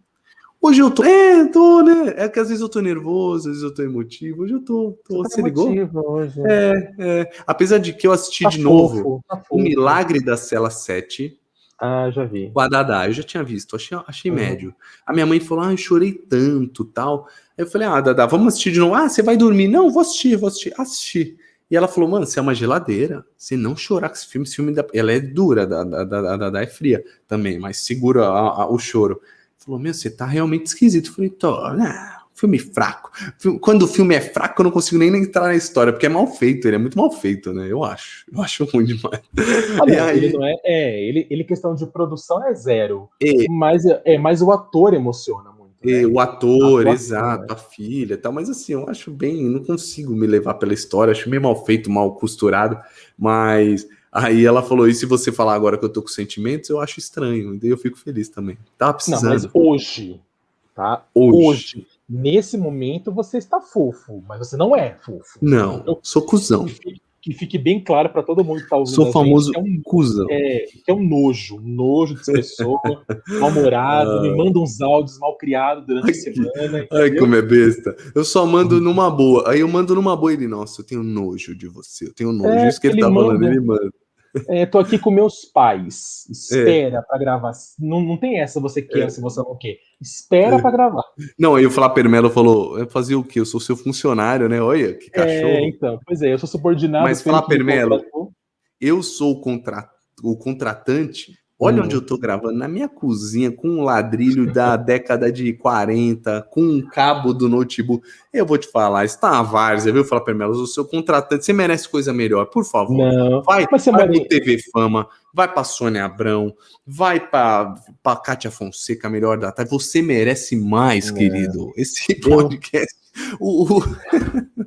Hoje eu tô. É, tô, né? É que às vezes eu tô nervoso, às vezes eu tô emotivo. Hoje eu tô. tô Você, tá ligou? Hoje. É, é. Apesar de que eu assisti tá de fofo, novo tá O Milagre da Cela 7. Ah, já vi. O Adadá, eu já tinha visto, achei, achei uhum. médio. A minha mãe falou, ah, eu chorei tanto, tal. Aí eu falei, ah, Adadá, vamos assistir de novo. Ah, você vai dormir? Não, vou assistir, vou assistir. Assistir. E ela falou, mano, você é uma geladeira. Você não chorar com esse filme, esse filme da... ela é dura, a Adadá é fria também, mas segura a, a, o choro. Falou, meu, você tá realmente esquisito. Eu falei, tô, né? Filme fraco. Quando o filme é fraco, eu não consigo nem entrar na história, porque é mal feito, ele é muito mal feito, né? Eu acho. Eu acho ruim demais. Ah, aí... Ele não é, é ele, ele, questão de produção é zero. É, mas, é, mas o ator emociona muito. Né? o ator, a exato, né? a filha tal, mas assim, eu acho bem, não consigo me levar pela história, acho meio mal feito, mal costurado, mas aí ela falou, e se você falar agora que eu tô com sentimentos, eu acho estranho, e daí eu fico feliz também. Tá precisando. Não, mas hoje, tá? Hoje. hoje nesse momento você está fofo, mas você não é fofo. Não, sou cuzão. Que fique, que fique bem claro para todo mundo que está ouvindo. Sou famoso gente, é um cuzão. É, que é um nojo, um nojo de pessoa, *laughs* mal-humorado, ah. me manda uns áudios mal criados durante a semana. Ai, como é besta. Eu só mando numa boa. Aí eu mando numa boa e ele, nossa, eu tenho nojo de você, eu tenho nojo. É, Isso que ele, ele tá manda, falando, ele manda. É, tô aqui com meus pais. Espera é. para gravar. Não, não tem essa você quer é. se você não quer. Espera é. para gravar. Não, aí o Flávio Melo falou: eu fazia o quê? Eu sou seu funcionário, né? Olha, que é, cachorro. É, então, pois é, eu sou subordinado. Mas Flávio Melo, eu sou o, contra... o contratante Olha hum. onde eu tô gravando, na minha cozinha, com um ladrilho da *laughs* década de 40, com um cabo do notebook. Eu vou te falar, está uma várzea, viu, Fala Melo? O seu contratante, você merece coisa melhor, por favor. Não, vai vai pro TV Fama, vai pra Sônia Abrão, vai pra, pra Kátia Fonseca, melhor da tarde. Você merece mais, querido. Esse podcast. O, o... *laughs*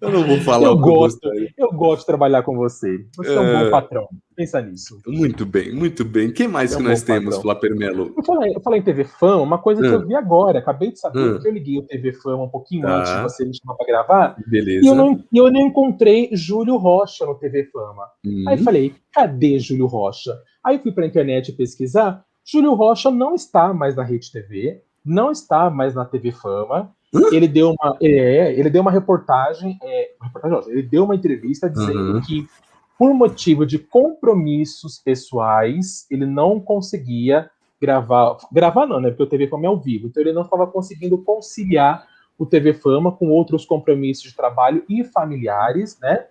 Eu não vou falar eu gosto, eu gosto de trabalhar com você. Você é, é um bom é. patrão. Pensa nisso. Muito bem, muito bem. O que mais é um que nós temos, Flávio Melo? Eu falei, eu falei em TV Fama, uma coisa que eu vi agora, acabei de saber, que eu liguei o TV Fama um pouquinho tá. antes de você me chamar para gravar. Beleza. E eu não, eu não encontrei Júlio Rocha no TV Fama. Hum. Aí falei, cadê Júlio Rocha? Aí fui para a internet pesquisar. Júlio Rocha não está mais na Rede TV, não está mais na TV Fama ele deu uma, é, ele deu uma reportagem, é, reportagem ele deu uma entrevista dizendo uhum. que por motivo de compromissos pessoais, ele não conseguia gravar, gravar não, né? Porque o TV Fama é ao vivo, então ele não estava conseguindo conciliar o TV Fama com outros compromissos de trabalho e familiares, né?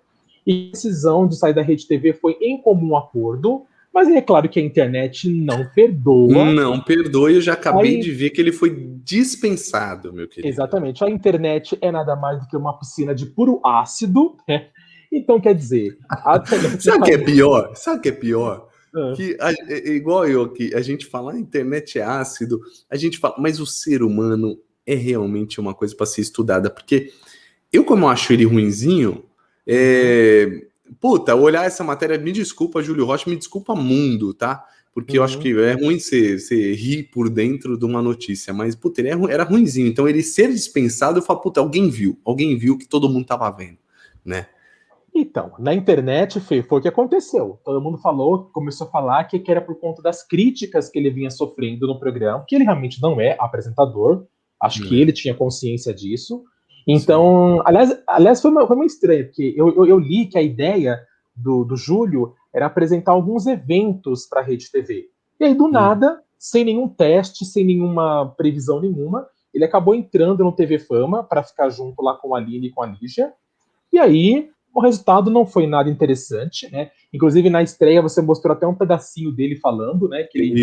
e a decisão de sair da Rede TV foi em comum acordo, mas é claro que a internet não perdoa. Não perdoa, eu já acabei Aí, de ver que ele foi dispensado, meu querido. Exatamente. A internet é nada mais do que uma piscina de puro ácido, né? Então, quer dizer. *laughs* Sabe o que é pior? Sabe o que é pior? É. Que a, é, é igual eu aqui, a gente fala, a internet é ácido, a gente fala, mas o ser humano é realmente uma coisa para ser estudada, porque eu, como eu acho ele ruinzinho, é, puta, olhar essa matéria, me desculpa, Júlio Rocha, me desculpa, mundo, tá? Porque uhum. eu acho uhum. que é ruim você, você rir por dentro de uma notícia, mas, puta, ele era ruinzinho. Então, ele ser dispensado, eu falo, puta, alguém viu, alguém viu que todo mundo tava vendo, né? Então, na internet, Fê, foi o que aconteceu. Todo mundo falou, começou a falar que, que era por conta das críticas que ele vinha sofrendo no programa, que ele realmente não é apresentador, acho que uhum. ele tinha consciência disso. Então, aliás, aliás foi, uma, foi estranho, porque eu, eu, eu, li que a ideia do, do Júlio era apresentar alguns eventos para a Rede TV. E aí, do hum. nada, sem nenhum teste, sem nenhuma previsão nenhuma, ele acabou entrando no TV Fama para ficar junto lá com a Aline e com a Lígia. E aí, o resultado não foi nada interessante, né? Inclusive, na estreia, você mostrou até um pedacinho dele falando, né? Que ele,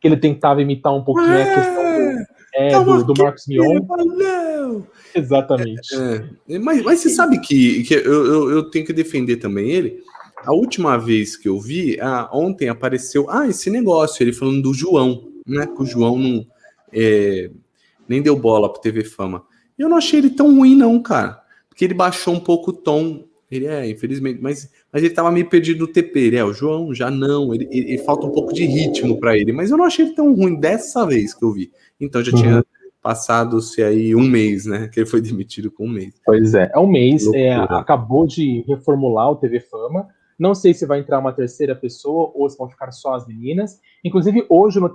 que ele tentava imitar um pouquinho a questão do, é, do, do Marcos Mion. Exatamente. É, é, mas, mas você sabe que, que eu, eu, eu, tenho que defender também ele. A última vez que eu vi, ah, ontem apareceu ah, esse negócio, ele falando do João, né? Que o João não é, nem deu bola pro TV Fama. Eu não achei ele tão ruim, não, cara. Porque ele baixou um pouco o tom. Ele é, infelizmente, mas, mas ele tava meio perdido no TP. Ele é, o João já não. Ele, ele, ele falta um pouco de ritmo para ele. Mas eu não achei ele tão ruim dessa vez que eu vi. Então já uhum. tinha passado-se aí um mês, né? Que ele foi *laughs* demitido com um mês. Pois é, é um mês. É, acabou de reformular o TV Fama. Não sei se vai entrar uma terceira pessoa ou se vão ficar só as meninas. Inclusive, hoje no,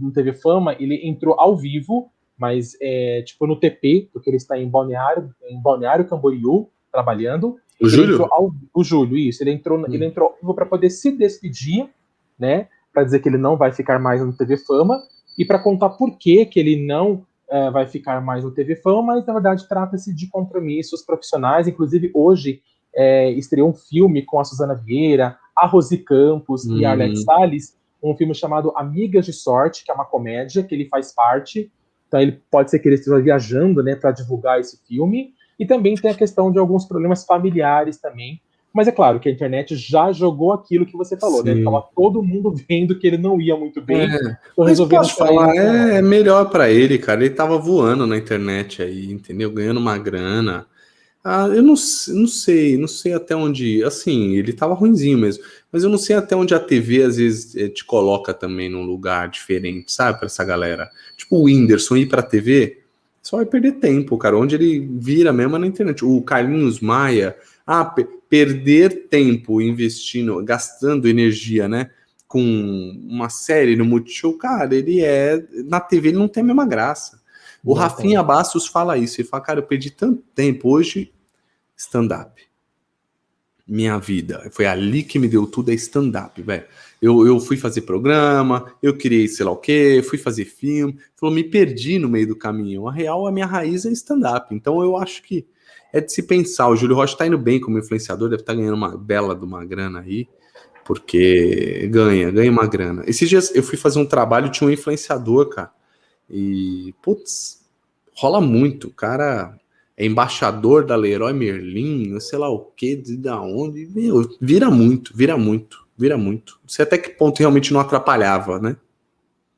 no TV Fama, ele entrou ao vivo, mas é, tipo no TP, porque ele está em Balneário, em Balneário Camboriú, trabalhando. O Júlio? Ao, o Júlio, isso. Ele entrou, hum. ele entrou ao vivo para poder se despedir, né? Para dizer que ele não vai ficar mais no TV Fama e para contar por que, que ele não é, vai ficar mais no TV Fama, mas na verdade trata-se de compromissos profissionais. Inclusive, hoje é, estreou um filme com a Suzana Vieira, a Rosi Campos uhum. e a Alex uhum. Salles, um filme chamado Amigas de Sorte, que é uma comédia que ele faz parte. Então, ele pode ser que ele esteja viajando né, para divulgar esse filme. E também tem a questão de alguns problemas familiares também, mas é claro que a internet já jogou aquilo que você falou, né? Sim. né? Tava todo mundo *laughs* vendo que ele não ia muito bem. É. Mas posso falar, é, é melhor para ele, cara. Ele tava voando na internet aí, entendeu? Ganhando uma grana. Ah, eu não, não sei, não sei até onde. Assim, ele tava ruinzinho mesmo. Mas eu não sei até onde a TV às vezes eh, te coloca também num lugar diferente, sabe? Para essa galera. Tipo o Whindersson ir pra TV, só vai perder tempo, cara. Onde ele vira mesmo é na internet. O Carlinhos Maia ah, perder tempo investindo, gastando energia, né? Com uma série no Multishow, cara, ele é. Na TV ele não tem a mesma graça. O não Rafinha tem. Bastos fala isso. Ele fala, cara, eu perdi tanto tempo hoje, stand-up. Minha vida. Foi ali que me deu tudo, é stand-up, velho. Eu, eu fui fazer programa, eu criei sei lá o quê, fui fazer filme. Falou, me perdi no meio do caminho. A real, a minha raiz é stand-up. Então eu acho que é de se pensar. O Júlio Rocha está indo bem como influenciador, deve estar tá ganhando uma bela de uma grana aí, porque ganha, ganha uma grana. Esses dias eu fui fazer um trabalho, tinha um influenciador, cara, e, putz, rola muito. O cara é embaixador da Leroy Merlin, sei lá o que, de da onde, meu, vira muito, vira muito, vira muito. Não sei até que ponto realmente não atrapalhava, né?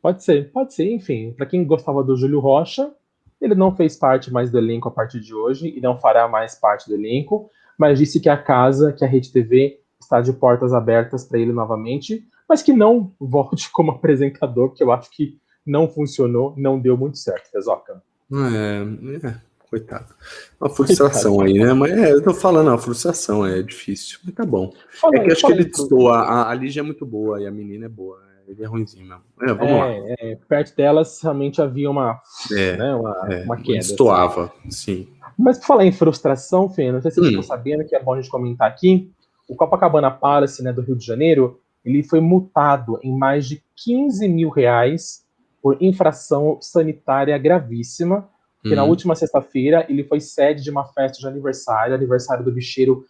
Pode ser, pode ser, enfim. Para quem gostava do Júlio Rocha, ele não fez parte mais do elenco a partir de hoje e não fará mais parte do elenco, mas disse que a casa, que a Rede TV está de portas abertas para ele novamente, mas que não volte *laughs* como apresentador, porque eu acho que não funcionou, não deu muito certo, Tezoca. É, é, coitado. Uma frustração coitado. aí, né? Mas é, eu tô falando, a frustração é difícil, mas tá bom. Fala, é que acho que ele estou, a, a Lígia é muito boa e a menina é boa. Ele é ruimzinho mesmo. É, vamos é, lá. É, perto delas realmente havia uma, é, né, uma, é, uma queda. Destoava, assim. sim. Mas por falar em frustração, Fê, não sei se você hum. sabendo que é bom a gente comentar aqui. O Copacabana Palace, né, do Rio de Janeiro, ele foi multado em mais de 15 mil reais por infração sanitária gravíssima. Que hum. na última sexta-feira ele foi sede de uma festa de aniversário, aniversário do bicheiro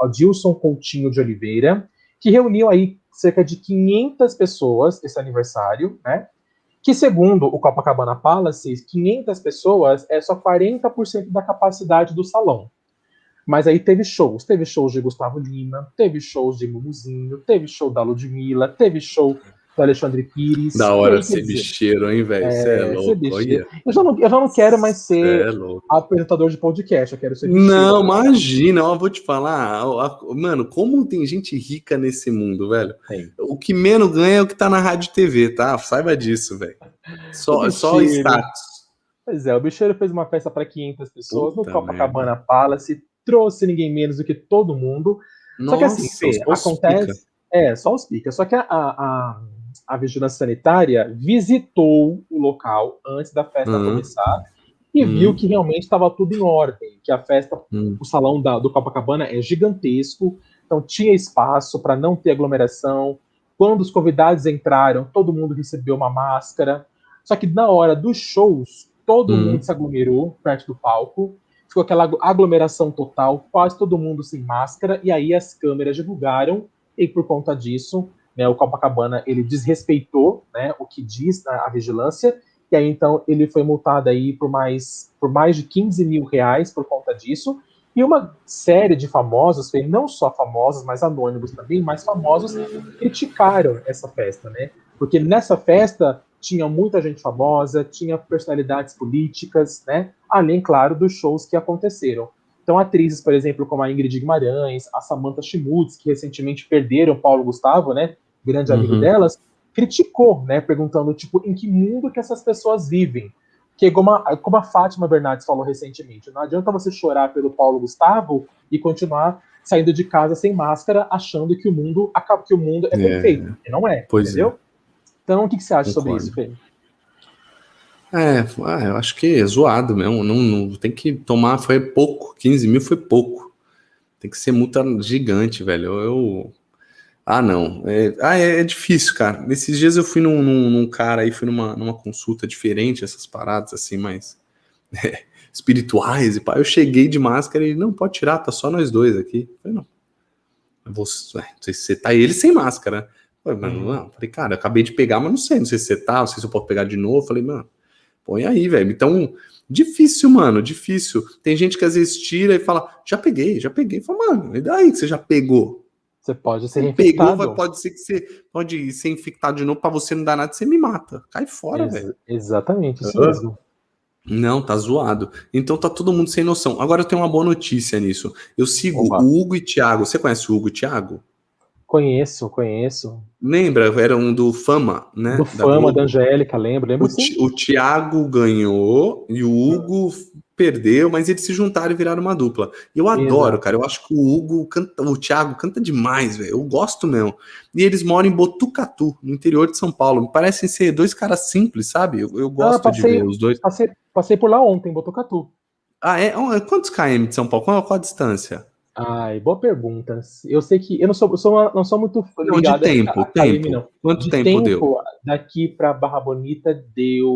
Adilson Coutinho de Oliveira, que reuniu aí cerca de 500 pessoas esse aniversário, né? Que segundo o Copacabana Palace, 500 pessoas é só 40% da capacidade do salão. Mas aí teve shows, teve shows de Gustavo Lima, teve shows de Mumuzinho, teve show da Ludmilla, teve show do Alexandre Pires. Da hora ser bicheiro, hein, velho? É, é louco. Eu já, não, eu já não quero mais ser é apresentador de podcast, eu quero ser bicheiro. Não, imagina, eu vou te falar. Mano, como tem gente rica nesse mundo, velho? Sim. O que menos ganha é o que tá na rádio e TV, tá? Saiba disso, velho. Só, só status. Pois é, o bicheiro fez uma festa para 500 pessoas Puta no Copacabana merda. Palace, trouxe ninguém menos do que todo mundo. Nossa, só que assim, acontece. Pica. É, só os pica. Só que a, a, a, vigilância sanitária visitou o local antes da festa uhum. começar e uhum. viu que realmente estava tudo em ordem. Que a festa, uhum. o salão da, do Copacabana é gigantesco, então tinha espaço para não ter aglomeração. Quando os convidados entraram, todo mundo recebeu uma máscara. Só que na hora dos shows, todo uhum. mundo se aglomerou perto do palco ficou aquela aglomeração total, quase todo mundo sem máscara, e aí as câmeras divulgaram, e por conta disso, né, o Copacabana ele desrespeitou né, o que diz a, a vigilância, e aí então ele foi multado aí por mais, por mais de 15 mil reais por conta disso, e uma série de famosos, não só famosos, mas anônimos também, mais famosos, criticaram essa festa, né? Porque nessa festa tinha muita gente famosa, tinha personalidades políticas, né? Além, claro, dos shows que aconteceram. Então, atrizes, por exemplo, como a Ingrid Guimarães, a Samantha Schmutz, que recentemente perderam Paulo Gustavo, né? Grande amigo uhum. delas, criticou, né? Perguntando, tipo, em que mundo que essas pessoas vivem? Que como a, como a Fátima Bernardes falou recentemente, não adianta você chorar pelo Paulo Gustavo e continuar saindo de casa sem máscara, achando que o mundo que o mundo é, é. perfeito. E não é, pois entendeu? É. Então, o que, que você acha Concordo. sobre isso, Fê? É, ah, eu acho que é zoado mesmo. Não, não, tem que tomar, foi pouco. 15 mil foi pouco. Tem que ser multa gigante, velho. Eu. eu ah, não. É, ah, é, é, difícil, cara. Nesses dias eu fui num, num, num, cara aí, fui numa, numa consulta diferente, essas paradas assim, mais *laughs* é, espirituais e pá. Eu cheguei de máscara e ele, não, pode tirar, tá só nós dois aqui. Eu falei, não. Eu vou, não sei se você tá ele sem máscara. Falei, mano, uhum. não. Falei, cara, eu acabei de pegar, mas não sei, não sei se você tá, não sei se eu posso pegar de novo. Falei, mano, põe aí, velho. Então, difícil, mano, difícil. Tem gente que às vezes tira e fala, já peguei, já peguei. Fala, mano, e daí que você já pegou? Você pode ser você infectado. Pegou, pode ser que você pode ser infectado de novo para você não dar nada, você me mata. Cai fora, Ex velho. Exatamente, isso uhum. mesmo. Não, tá zoado. Então tá todo mundo sem noção. Agora eu tenho uma boa notícia nisso. Eu sigo Opa. o Hugo e Thiago. Você conhece o Hugo e Thiago? Conheço, conheço. Lembra? Era um do Fama, né? Do da Fama, da Angélica, lembro. lembro o, sim. o Thiago ganhou e o Hugo perdeu, mas eles se juntaram e viraram uma dupla. Eu adoro, Exato. cara. Eu acho que o Hugo canta, o Thiago canta demais, velho. Eu gosto mesmo. E eles moram em Botucatu, no interior de São Paulo. Me parecem ser dois caras simples, sabe? Eu, eu gosto ah, passei, de ver os dois. Passei, passei por lá ontem, Botucatu. Ah, é? Quantos km de São Paulo? Qual, qual a distância? Ai, boa pergunta. Eu sei que eu não sou, sou uma, não sou muito ligado de tempo, a, a tempo. não. Quanto de tempo, tempo deu? Daqui para Barra Bonita deu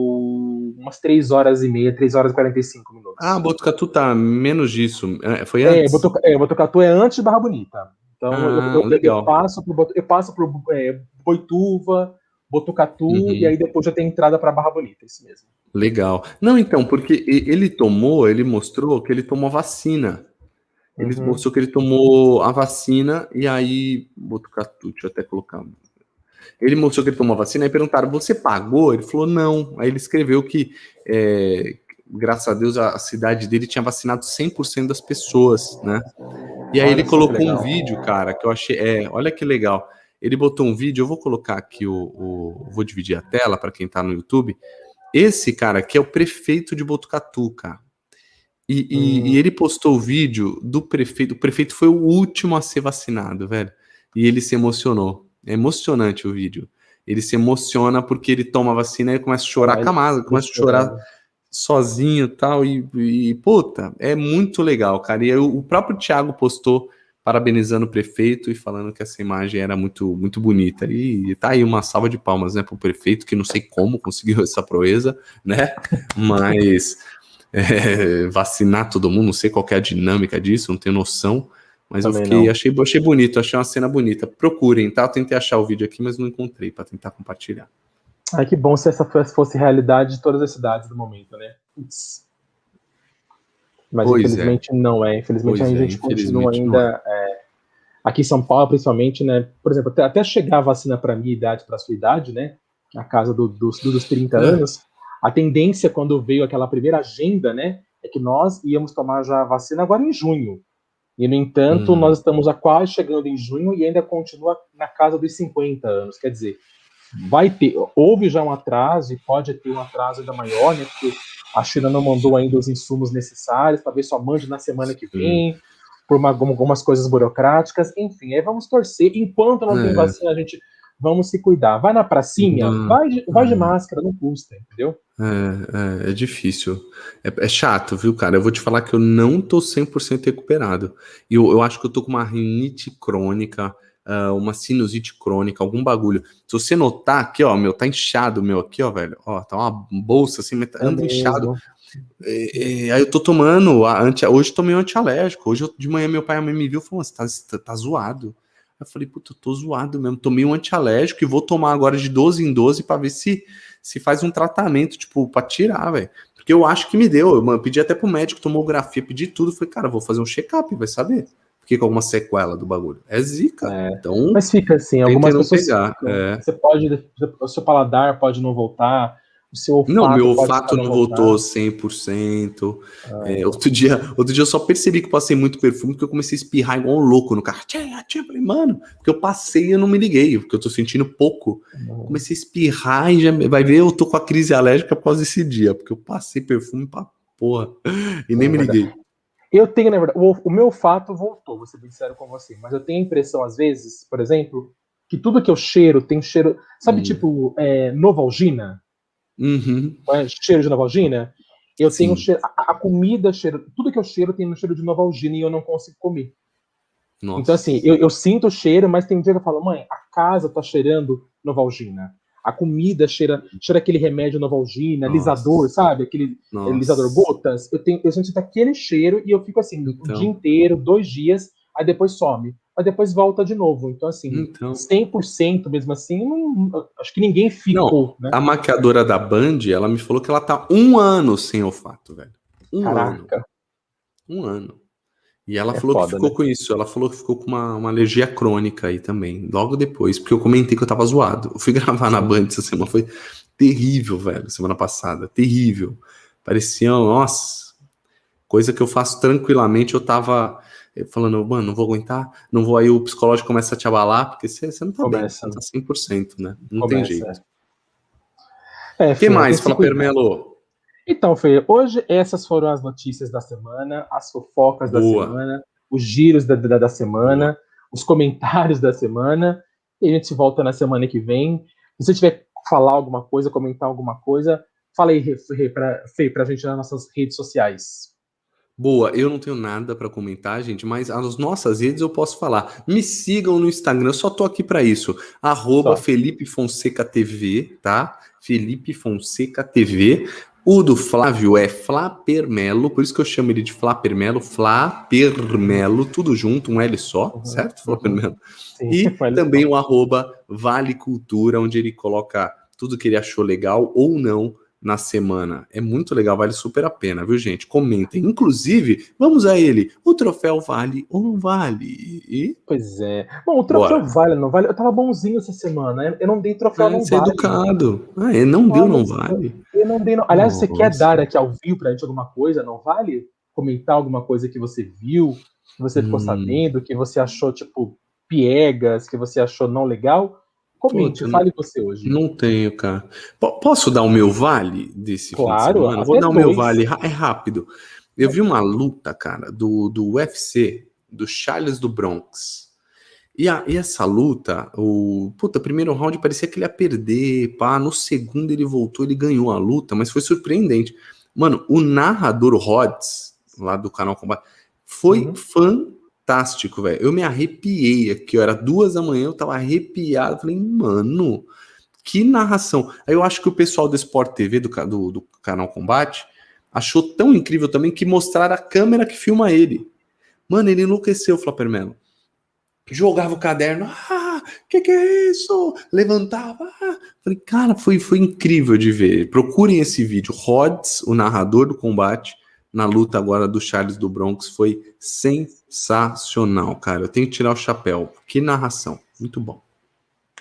umas 3 horas e meia, 3 horas e 45 minutos. Ah, Botucatu tá menos disso. É, foi é, antes? É, Botucatu, é, Botucatu é antes de Barra Bonita. Então ah, eu, eu, legal. eu passo por eu passo por é, Boituva, Botucatu uhum. e aí depois já tem entrada para Barra Bonita, isso mesmo. Legal. Não, então, porque ele tomou, ele mostrou que ele tomou vacina. Ele uhum. mostrou que ele tomou a vacina e aí. Botucatu, deixa eu até colocar. Ele mostrou que ele tomou a vacina e perguntaram: você pagou? Ele falou: não. Aí ele escreveu que, é, graças a Deus, a, a, cidade dele tinha vacinado 100% das pessoas, né? E aí olha ele colocou um vídeo, cara, que eu achei. É, olha que legal. Ele botou um vídeo, eu vou colocar aqui o. o vou dividir a tela para quem tá no YouTube. Esse cara aqui é o prefeito de Botucatu, cara. E, e, hum. e, ele postou o vídeo do prefeito. O prefeito foi o último a ser vacinado, velho. E ele se emocionou. É emocionante o vídeo. Ele se emociona porque ele toma a vacina e começa a chorar com a máscara, começa a chorar sozinho e tal. E, puta, é muito legal, cara. E o próprio Thiago postou parabenizando o prefeito e falando que essa imagem era muito, muito bonita. E, e tá aí uma salva de palmas, né, pro prefeito, que não sei como conseguiu *laughs* essa proeza, né? Mas é, *laughs* vacinar todo mundo, não sei qual é a dinâmica disso, não tenho noção, Mas Também eu fiquei, achei, achei bonito, achei uma cena bonita. Procurem, tá? Eu tentei achar o vídeo aqui, mas não encontrei para tentar compartilhar. Ai, que bom se essa fosse realidade de todas as cidades do momento, né? Mas pois é. infelizmente é. não é. Infelizmente pois a gente é, continua ainda. É. É, aqui em São Paulo, principalmente, né? Por exemplo, até, até chegar a vacina para minha idade, para sua idade, né? A casa do, dos, dos 30 é. anos, a tendência quando veio aquela primeira agenda, né? É que nós íamos tomar já a vacina agora em junho. E, no entanto, hum. nós estamos a quase chegando em junho e ainda continua na casa dos 50 anos. Quer dizer, vai ter, houve já um atraso e pode ter um atraso ainda maior, né? Porque a China não mandou ainda os insumos necessários, talvez só mande na semana que vem, Sim. por uma, algumas coisas burocráticas. Enfim, aí vamos torcer. Enquanto não é. tem vacina, a gente vamos se cuidar. Vai na pracinha, uhum. vai, de, vai de uhum. máscara, não custa, entendeu? É, é, é difícil. É, é, chato, viu, cara? Eu vou te falar que eu não tô 100% recuperado. E eu, eu acho que eu tô com uma rinite crônica, uh, uma sinusite crônica, algum bagulho. Se você notar aqui, ó, meu, tá inchado, meu, aqui, ó, velho. Ó, tá uma bolsa assim, tá, anda inchado. aí eu tô tomando, anti, hoje tomei um antialérgico. Hoje eu, de manhã meu pai e me viu e falou: você tá, tá, tá zoado. Eu falei, puta, eu tô zoado mesmo. Tomei um antialérgico e vou tomar agora de 12 em 12 para ver se se faz um tratamento, tipo, pra tirar, velho. Porque eu acho que me deu. Eu pedi até pro médico, tomografia, pedi tudo. Falei, cara, vou fazer um check-up, vai saber. Fiquei com alguma sequela do bagulho. É zica. É, então. Mas fica assim, algumas pessoas. Pegar, é. Você pode. O seu paladar pode não voltar o seu olfato Não, meu olfato não voltou 100%. Ah, é, outro, dia, outro dia eu só percebi que passei muito perfume porque eu comecei a espirrar igual um louco no carro. Tchê, tchê, falei, mano, porque eu passei e eu não me liguei, porque eu tô sentindo pouco. Uhum. Comecei a espirrar e já vai ver, eu tô com a crise alérgica causa desse dia, porque eu passei perfume pra porra e nem é me liguei. Eu tenho, na verdade, o, o meu olfato voltou, vou ser bem sincero com você, mas eu tenho a impressão, às vezes, por exemplo, que tudo que eu cheiro tem cheiro. Sabe, hum. tipo, é, Novalgina? Uhum. É? Cheiro de Novalgina. Eu Sim. tenho cheiro, a, a, comida cheiro, tudo que eu cheiro tem um cheiro de Novalgina e eu não consigo comer. Nossa. Então, assim, eu, eu, sinto o cheiro, mas tem um dia que eu falo, mãe, a casa tá cheirando Novalgina. A comida cheira, cheira aquele remédio Novalgina, Nossa. alisador, sabe? Aquele Nossa. alisador gotas. Eu, tenho, eu sinto aquele cheiro e eu fico assim, então. o dia inteiro, dois dias, aí depois some mas depois volta de novo. Então, assim, então... 100% mesmo assim, não, acho que ninguém ficou. Não, né? A maquiadora da Band, ela me falou que ela tá um ano sem olfato, velho. Um Caraca. ano. Um ano. E ela é falou foda, que ficou né? com isso. Ela falou que ficou com uma, uma alergia crônica aí também, logo depois, porque eu comentei que eu tava zoado. Eu fui *laughs* gravar na Band essa semana, foi terrível, velho, semana passada. Terrível. Parecia, nossa, coisa que eu faço tranquilamente, eu tava falando, mano, não vou aguentar, não vou, aí o psicológico começa a te abalar, porque você, você não tá começa. bem, você tá 100%, né? Não começa, tem jeito. É. O que mais? Fala, Permelo. Então, Fê, hoje essas foram as notícias da semana, as fofocas Boa. da semana, os giros da, da, da semana, Boa. os comentários da semana, e a gente volta na semana que vem. Se você tiver falar alguma coisa, comentar alguma coisa, fala aí, Fê, Fê, pra gente nas nossas redes sociais. Boa, eu não tenho nada para comentar, gente, mas as nossas redes eu posso falar. Me sigam no Instagram, eu só tô aqui para isso. Arroba Felipe Fonseca TV, tá? Felipe Fonseca TV. O do Flávio é Flapermelo, por isso que eu chamo ele de Flapermelo, Flapermelo, tudo junto, um L só, uhum, certo? Flapermelo. Uhum. E *laughs* também o arroba Vale Cultura, onde ele coloca tudo que ele achou legal ou não na semana. É muito legal, vale super a pena, viu, gente? Comentem. Inclusive, vamos a ele. O troféu vale ou não vale? E... Pois é. Bom, o troféu Bora. vale ou não vale? Eu tava bonzinho essa semana. Eu não dei troféu é, não é vale. educado. Ah, ele não deu, não vale. Eu não dei. Não... Aliás, Nossa. você quer dar aqui ao vivo pra gente alguma coisa? Não vale? Comentar alguma coisa que você viu, que você ficou hum. sabendo, que você achou, tipo, piegas, que você achou não legal? Comente, Puta, fale você hoje. Não tenho, cara. P posso dar o meu vale desse claro, fim de Vou dar o meu vale, é rápido. Eu vi uma luta, cara, do, do UFC, do Charles do Bronx. E, a, e essa luta, o puta, primeiro round parecia que ele ia perder, pá. No segundo ele voltou, ele ganhou a luta, mas foi surpreendente. Mano, o narrador Rods, lá do canal Combate, foi uhum. fã fantástico, velho. Eu me arrepiei aqui, ó, era duas da manhã, eu tava arrepiado. Falei, mano, que narração. Aí eu acho que o pessoal do Sport TV, do, do, do canal Combate, achou tão incrível também que mostraram a câmera que filma ele. Mano, ele enlouqueceu, Flapper Melo. Jogava o caderno, ah, que que é isso? Levantava, ah. Falei, cara, foi, foi incrível de ver. Procurem esse vídeo. Rods, o narrador do combate, na luta agora do Charles do Bronx, foi sensacional, cara. Eu tenho que tirar o chapéu. Que narração. Muito bom.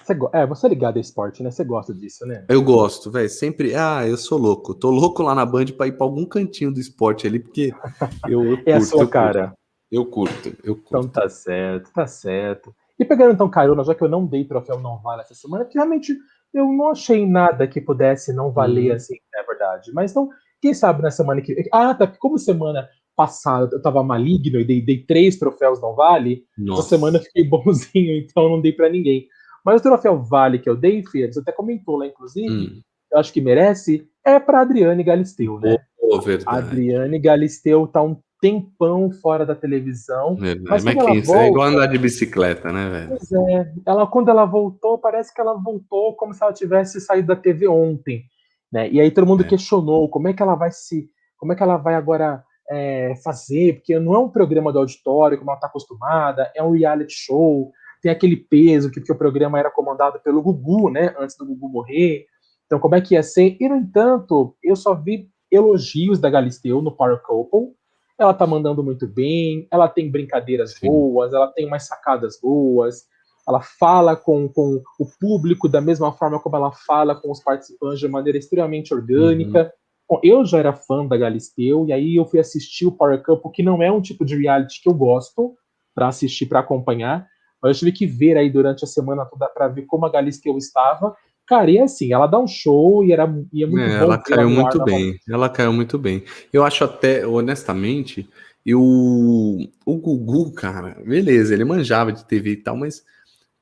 Você, é, você é ligado a esporte, né? Você gosta disso, né? Eu gosto, velho. Sempre. Ah, eu sou louco. Tô louco lá na Band pra ir pra algum cantinho do esporte ali, porque *laughs* eu. eu curto, é a sua eu cara. Curto. Eu curto, eu curto. Então tá certo, tá certo. E pegando então carona, já que eu não dei troféu não vale essa semana, que realmente eu não achei nada que pudesse não valer hum. assim, é verdade. Mas então, quem sabe na semana que. Ah, tá. Como semana passada eu tava maligno e dei, dei três troféus não vale, Nossa. essa semana eu fiquei *laughs* bonzinho, então não dei para ninguém. Mas o troféu Vale que eu dei, Fia, você até comentou lá, inclusive, hum. eu acho que merece, é para Adriane Galisteu, né? Oh, verdade. Adriane Galisteu tá um tempão fora da televisão. É, mas, mas que isso volta, é igual andar de bicicleta, né, velho? Pois é. Ela, quando ela voltou, parece que ela voltou como se ela tivesse saído da TV ontem. Né? E aí todo mundo é. questionou como é que ela vai se. Como é que ela vai agora é, fazer? Porque não é um programa do auditório, como ela está acostumada, é um reality show tem aquele peso que porque o programa era comandado pelo Gugu, né, antes do Gugu morrer. Então, como é que ia ser? E, no entanto, eu só vi elogios da Galisteu no Power Couple. Ela tá mandando muito bem, ela tem brincadeiras Sim. boas, ela tem umas sacadas boas, ela fala com, com o público da mesma forma como ela fala com os participantes de maneira extremamente orgânica. Uhum. Bom, eu já era fã da Galisteu, e aí eu fui assistir o Power Couple, que não é um tipo de reality que eu gosto para assistir, para acompanhar, mas eu tive que ver aí durante a semana toda para ver como a Galisteu estava. Cara, e é assim, ela dá um show e era e é muito é, bom. Ela caiu muito bem. Ela caiu muito bem. Eu acho até, honestamente, eu, o Gugu, cara, beleza, ele manjava de TV e tal, mas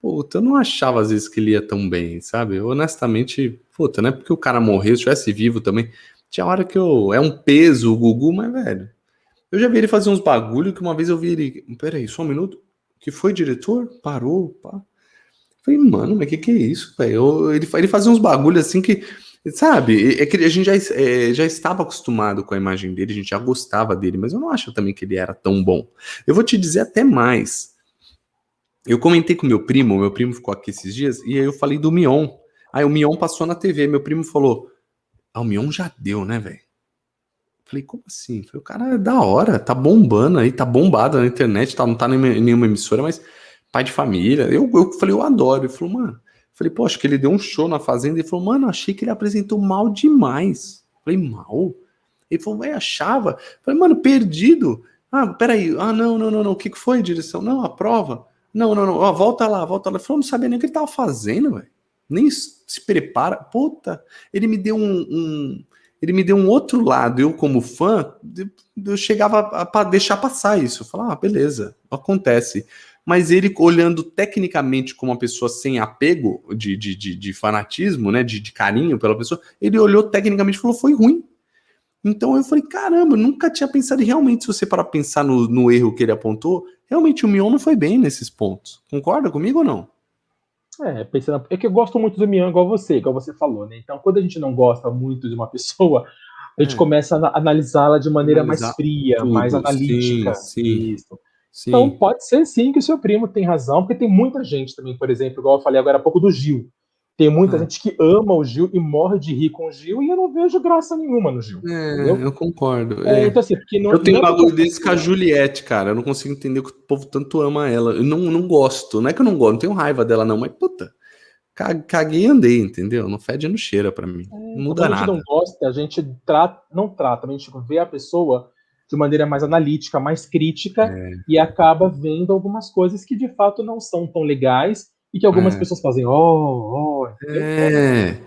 puta, eu não achava às vezes que ele ia tão bem, sabe? honestamente, puta, não é porque o cara morreu, se estivesse vivo também. Tinha hora que eu. É um peso o Gugu, mas, velho. Eu já vi ele fazer uns bagulho que uma vez eu vi ele. Peraí, só um minuto que foi diretor, parou, pá. Falei, mano, mas que que é isso, velho? Ele, ele fazia uns bagulhos assim que, sabe, é que a gente já, é, já estava acostumado com a imagem dele, a gente já gostava dele, mas eu não acho também que ele era tão bom. Eu vou te dizer até mais. Eu comentei com meu primo, meu primo ficou aqui esses dias, e aí eu falei do Mion. Aí o Mion passou na TV, meu primo falou: Ah, o Mion já deu, né, velho? Falei, como assim? Falei, o cara é da hora, tá bombando aí, tá bombado na internet, tá, não tá em nenhuma emissora, mas pai de família. Eu, eu falei, eu adoro. Ele falou, mano, falei, pô, acho que ele deu um show na fazenda. Ele falou, mano, achei que ele apresentou mal demais. Falei, mal? Ele falou, vai, achava. Falei, mano, perdido. Ah, peraí. Ah, não, não, não, não. O que foi, direção? Não, a prova. Não, não, não. Ó, volta lá, volta lá. Ele falou, não sabia nem o que ele tava fazendo, velho. Nem se prepara. Puta, ele me deu um, um ele me deu um outro lado. Eu, como fã, eu chegava a, deixar passar isso. Eu falava, ah, beleza, acontece. Mas ele, olhando tecnicamente como uma pessoa sem apego de, de, de, de fanatismo, né, de, de carinho pela pessoa, ele olhou tecnicamente e falou, foi ruim. Então eu falei, caramba, nunca tinha pensado realmente, se você para pensar no, no erro que ele apontou, realmente o Mion não foi bem nesses pontos. Concorda comigo ou não? É, pensando. É que eu gosto muito do Mian, igual você, igual você falou, né? Então, quando a gente não gosta muito de uma *laughs* pessoa, a gente é. começa a analisá-la de maneira Analisar mais fria, tudo. mais analítica. Sim, sim, sim, Então, pode ser sim que o seu primo tem razão, porque tem muita gente também, por exemplo, igual eu falei agora há pouco do Gil. Tem muita é. gente que ama o Gil e morre de rir com o Gil, e eu não vejo graça nenhuma no Gil. É, eu concordo. É, é. Então, assim, não, eu tenho um é bagulho desse com a Juliette, cara. Eu não consigo entender que o povo tanto ama ela. Eu não, não gosto. Não é que eu não gosto, não tenho raiva dela, não, mas puta. Caguei e andei, entendeu? Não fede no cheira para mim. É, não muda nada. A gente não gosta, a gente trata, não trata, a gente vê a pessoa de maneira mais analítica, mais crítica e acaba vendo algumas coisas que de fato não são tão legais e que algumas é. pessoas fazem, oh, oh. É,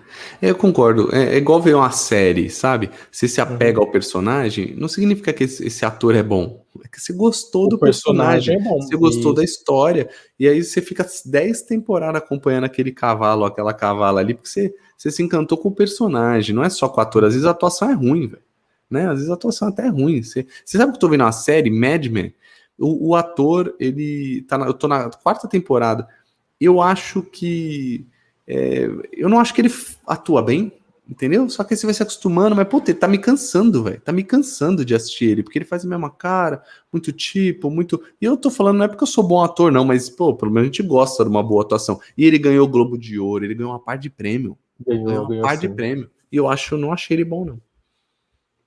eu concordo. É, é, igual ver uma série, sabe? Você se apega uhum. ao personagem, não significa que esse, esse, ator é bom. É que você gostou o do personagem, personagem é você gostou da história, e aí você fica 10 temporadas acompanhando aquele cavalo, aquela cavala ali, porque você, você se encantou com o personagem, não é só com o ator. Às vezes a atuação é ruim, velho. Né? Às vezes a atuação até é ruim. Você, você sabe que eu tô vendo uma série, Mad Men? O, o ator, ele. Tá na, eu tô na quarta temporada eu acho que. É, eu não acho que ele atua bem, Entendeu? Só que aí você vai se acostumando, mas, puta, ele tá me cansando, velho. Tá me cansando de assistir ele, porque ele faz a mesma cara, muito tipo, muito. E eu tô falando, não é porque eu sou bom ator, não, mas, pô, pelo menos a gente gosta de uma boa atuação. E ele ganhou o Globo de Ouro, ele ganhou uma par de prêmio. Ganhou, ganhou uma ganhou par sim. de prêmio. E eu acho, não achei ele bom, não.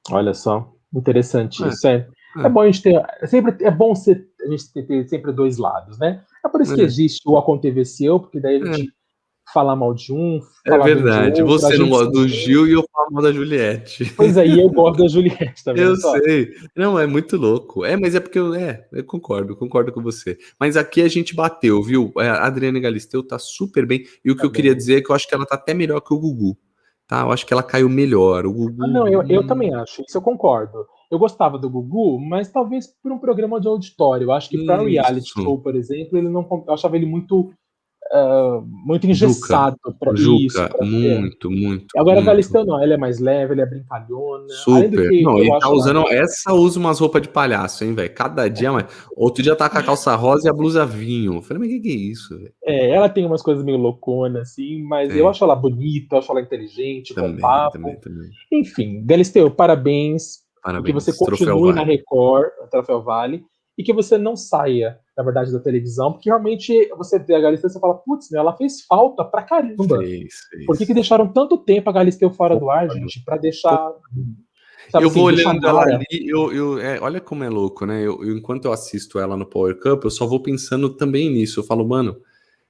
Olha só, interessante é. isso. É, é. é bom a gente ter. É sempre, é bom ser, a gente ter, ter sempre dois lados, né? É por isso que é. existe o Aconteceu, porque daí a gente falar mal de um. É verdade. Outro, Você não gosta do Gil e eu falo mal da Juliette. Pois aí, é, eu *laughs* gosto da Juliette também. Eu só. sei. Não, é muito louco. É, mas é porque eu, é, eu concordo, concordo com você. Mas aqui a gente bateu, viu? É, a Adriana Galisteu tá super bem. E o que tá eu bem. queria dizer é que eu acho que ela tá até melhor que o Gugu. Tá? Eu acho que ela caiu melhor. O Gugu. Ah, não, eu, eu também acho. Isso eu concordo. Eu gostava do Gugu, mas talvez por um programa de auditório. Eu acho que para reality show, por exemplo, ele não. Eu achava ele muito uh, muito engessado para isso. Pra muito, muito. Agora muito. a Galisteu não, ela é mais leve, ela é brincalhona. Super. Que, não, ele tá usando. Essa usa umas roupas de palhaço, hein, velho? Cada dia mais. Outro dia tá com a calça rosa e a blusa vinho. Eu falei, mas o que, que é isso, velho? É, ela tem umas coisas meio louconas, assim, mas é. eu acho ela bonita, eu acho ela inteligente, também, com papo. Também, também. Enfim, Galisteu, parabéns. Parabéns. Que você continue na Record, Troféu Vale, e que você não saia na verdade, da televisão, porque realmente você vê a Galisteu e você fala, putz, né, ela fez falta pra caramba. Fez, fez. Por que, que deixaram tanto tempo a Galisteu fora do ar, gente, pra deixar. Sabe, eu assim, vou olhando ela ali, eu, eu, é, olha como é louco, né? Eu, eu, enquanto eu assisto ela no Power Cup, eu só vou pensando também nisso. Eu falo, mano,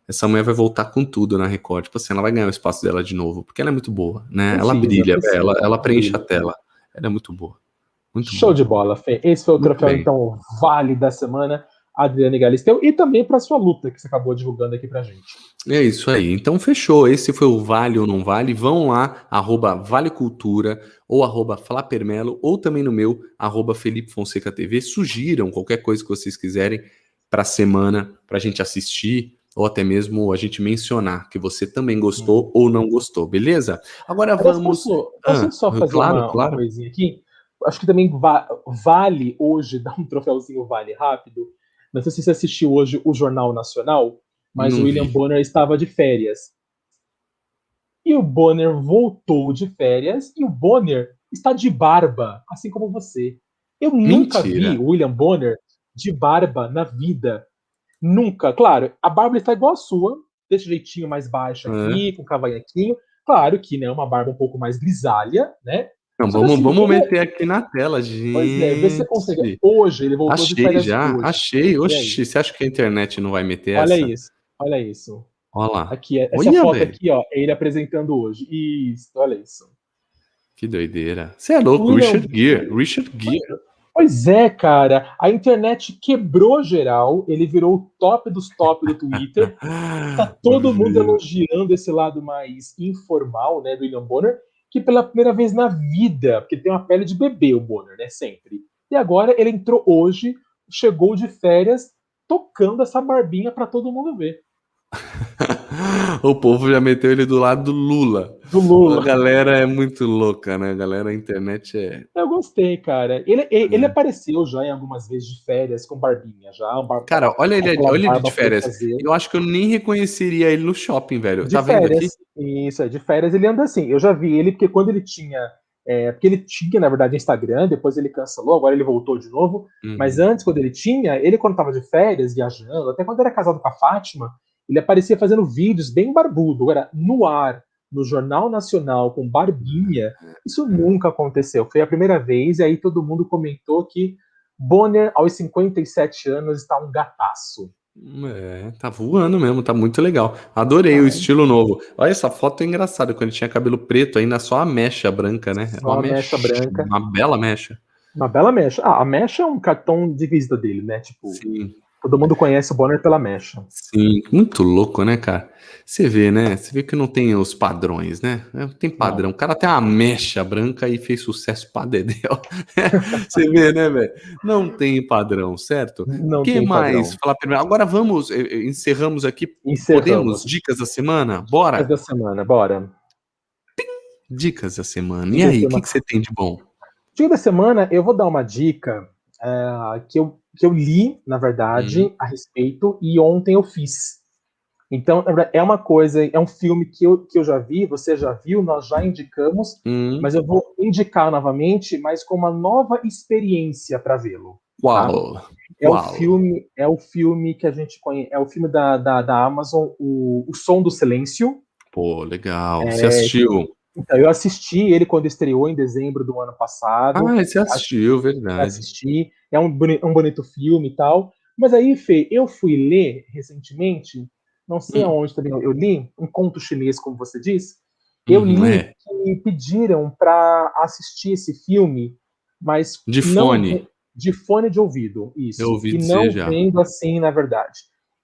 essa mulher vai voltar com tudo na Record. Tipo assim, ela vai ganhar o espaço dela de novo, porque ela é muito boa, né? Ela brilha, ela, ela preenche a tela. Ela é muito boa. Muito Show boa. de bola, Fê. Esse foi o troféu, então, vale da semana. Adriane Galisteu, e também para sua luta que você acabou divulgando aqui para gente. É isso aí. Então fechou. Esse foi o Vale ou Não Vale. Vão lá, arroba Vale Cultura, ou arroba Flapermelo, ou também no meu, arroba Felipe Fonseca TV. Sugiram qualquer coisa que vocês quiserem para a semana, para a gente assistir, ou até mesmo a gente mencionar que você também gostou hum. ou não gostou, beleza? Agora vamos. Posso, posso ah, só fazer claro, uma, claro. uma coisinha aqui? Acho que também va vale hoje *laughs* dar um troféuzinho vale rápido não sei se você assistiu hoje o Jornal Nacional, mas Não o William vi. Bonner estava de férias. E o Bonner voltou de férias e o Bonner está de barba, assim como você. Eu Mentira. nunca vi o William Bonner de barba na vida. Nunca. Claro, a barba está igual a sua, desse jeitinho mais baixa aqui, é. com cavanhaquinho. Claro que, né, uma barba um pouco mais grisalha, né? Não, vamos, assim, vamos meter aqui na tela, gente. Pois é, vê se você consegue. Hoje ele voltou achei de já, hoje. Achei, Oxi, você acha que a internet não vai meter olha essa? Olha isso, olha isso. Olha lá. Aqui, essa olha, foto véio. aqui, ó, é ele apresentando hoje. Isso, olha isso. Que doideira. Você é louco, William... Richard Gere. Richard Gere. Pois é, cara. A internet quebrou geral. Ele virou o top dos top do Twitter. *laughs* tá todo mundo elogiando esse lado mais informal, né, do William Bonner que pela primeira vez na vida, porque tem uma pele de bebê o Bonner, né? Sempre. E agora ele entrou hoje, chegou de férias, tocando essa barbinha para todo mundo ver. *laughs* o povo já meteu ele do lado do Lula. Do Lula. A galera é muito louca, né? A galera, a internet é. Eu gostei, cara. Ele, ele, ele, é. apareceu já em algumas vezes de férias com barbinha, já. Um bar... Cara, olha ele, olha ele de férias. Eu acho que eu nem reconheceria ele no shopping, velho. De tá férias, vendo aqui? Isso, é, de férias ele anda assim. Eu já vi ele, porque quando ele tinha. É, porque ele tinha, na verdade, Instagram, depois ele cancelou, agora ele voltou de novo. Uhum. Mas antes, quando ele tinha, ele quando tava de férias, viajando, até quando era casado com a Fátima, ele aparecia fazendo vídeos bem barbudo. Agora, no ar, no Jornal Nacional, com barbinha, isso nunca aconteceu. Foi a primeira vez, e aí todo mundo comentou que Bonner, aos 57 anos, está um gataço. É, tá voando mesmo, tá muito legal. Adorei é. o estilo novo. Olha, essa foto é engraçada, quando ele tinha cabelo preto ainda, só a mecha branca, né? Só uma a mecha, mecha branca. Uma bela mecha. Uma bela mecha. Ah, a mecha é um cartão de visita dele, né? Tipo, Sim. Todo mundo conhece o Bonner pela mecha. Sim, muito louco, né, cara? Você vê, né? Você vê que não tem os padrões, né? É, tem padrão. Não. O cara tem uma mecha branca e fez sucesso pra Dedéu. *laughs* Você vê, né, velho? Não tem padrão, certo? Não que mais? Falar primeiro. Agora vamos, eh, eh, encerramos aqui. Encerramos. Podemos? Dicas da semana? Bora? Dicas da semana, bora. Pim! Dicas da semana. E aí, o que, que, você tem de bom? Dica da semana, eu vou dar uma dica é, que eu que eu li, na verdade, uhum. a respeito, e ontem eu fiz. Então, é uma coisa, é um filme que eu, que eu já vi, você já viu, nós já indicamos, hum. mas eu vou indicar novamente, mas com uma nova experiência para vê-lo. Uau! Tá? É Uau. o filme, é o filme que a gente conhece, é o filme da, da, da Amazon, o, o Som do Silêncio. Pô, legal. É, você assistiu? Então, eu assisti ele quando estreou em dezembro do ano passado. Ah, você assistiu, verdade. Assisti. É um, um bonito filme e tal. Mas aí, Fê, eu fui ler recentemente, não sei hum. aonde também eu li, um conto chinês, como você disse. Eu li é. que pediram para assistir esse filme, mas. De fone. De fone de ouvido, isso. Eu ouvi e não já. vendo assim, na verdade.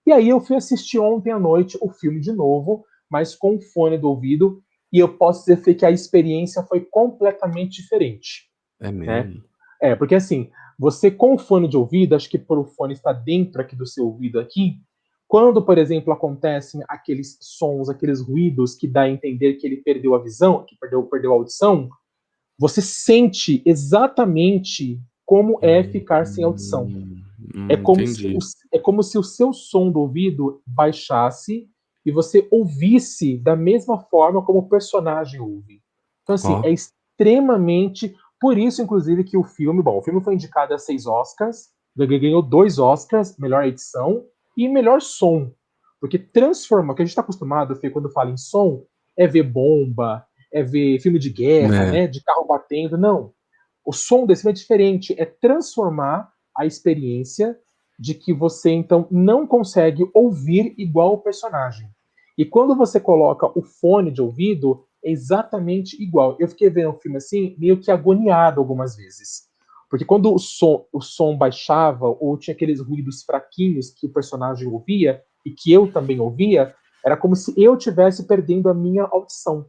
E aí eu fui assistir ontem à noite o filme de novo, mas com fone do ouvido, e eu posso dizer que a experiência foi completamente diferente. É né? mesmo. Né? É, porque assim, você com o fone de ouvido, acho que o fone estar dentro aqui do seu ouvido aqui, quando, por exemplo, acontecem aqueles sons, aqueles ruídos que dá a entender que ele perdeu a visão, que perdeu, perdeu a audição, você sente exatamente como é ficar sem audição. Hum, é, como se o, é como se o seu som do ouvido baixasse e você ouvisse da mesma forma como o personagem ouve. Então, assim, oh. é extremamente. Por isso, inclusive, que o filme. Bom, o filme foi indicado a seis Oscars, ganhou dois Oscars, melhor edição e melhor som. Porque transforma, o que a gente está acostumado, Fê, quando fala em som, é ver bomba, é ver filme de guerra, é. né, de carro batendo. Não. O som desse filme é diferente, é transformar a experiência de que você então não consegue ouvir igual o personagem. E quando você coloca o fone de ouvido, é exatamente igual. Eu fiquei vendo o filme assim, meio que agoniado algumas vezes. Porque quando o som, o som baixava, ou tinha aqueles ruídos fraquinhos que o personagem ouvia, e que eu também ouvia, era como se eu tivesse perdendo a minha audição.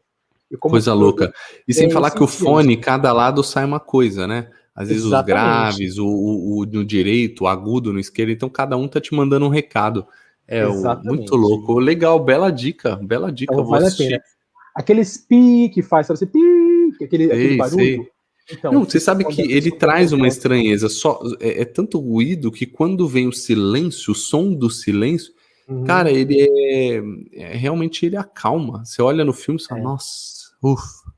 Coisa louca. E sem falar que o fone, cada lado sai uma coisa, né? Às vezes Exatamente. os graves, o, o, o, no direito, o agudo no esquerdo, então cada um tá te mandando um recado. É muito louco. Legal, bela dica, bela dica. Então, vale a pena. Aqueles pi que faz, sabe? Assim, pi, aquele, sei, aquele barulho. Então, não, você sabe que ele traz uma estranheza. Só é, é, tanto ruído que quando vem o silêncio, o som do silêncio, uhum. cara, ele é, é, realmente ele acalma. Você olha no filme e fala, é. nossa, ufa.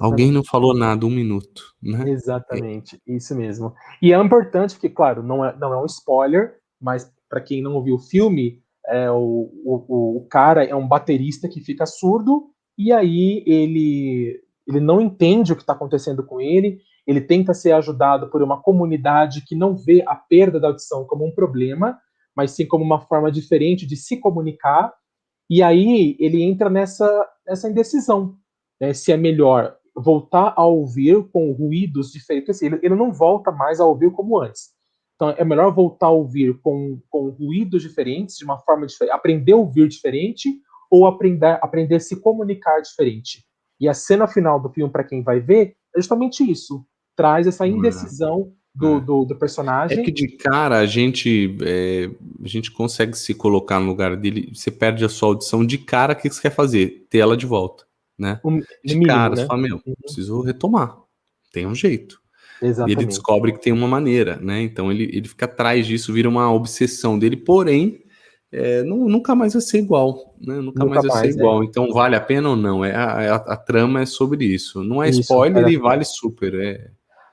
Alguém não falou nada um minuto, né? Exatamente, isso mesmo. E é importante porque, claro, não é, não é um spoiler, mas para quem não ouviu o filme, é, o, o, o cara é um baterista que fica surdo e aí ele, ele não entende o que está acontecendo com ele, ele tenta ser ajudado por uma comunidade que não vê a perda da audição como um problema, mas sim como uma forma diferente de se comunicar, e aí ele entra nessa, nessa indecisão, né, se é melhor voltar a ouvir com ruídos diferentes, ele, ele não volta mais a ouvir como antes, então é melhor voltar a ouvir com, com ruídos diferentes, de uma forma diferente, aprender a ouvir diferente ou aprender, aprender a se comunicar diferente. E a cena final do filme, para quem vai ver, é justamente isso. Traz essa indecisão do, é. do, do, personagem. É que de cara a gente, é, a gente consegue se colocar no lugar dele, você perde a sua audição de cara, o que você quer fazer? Ter ela de volta, né? Um, de mínimo, cara, né? você fala, meu, uhum. preciso retomar. Tem um jeito. Exatamente. E ele descobre que tem uma maneira, né? Então ele, ele fica atrás disso, vira uma obsessão dele, porém, é, não, nunca mais vai ser igual, né? Nunca, nunca mais vai mais, ser igual. É. Então vale a pena ou não? É, a, a, a trama é sobre isso. Não é isso, spoiler e vale super. É,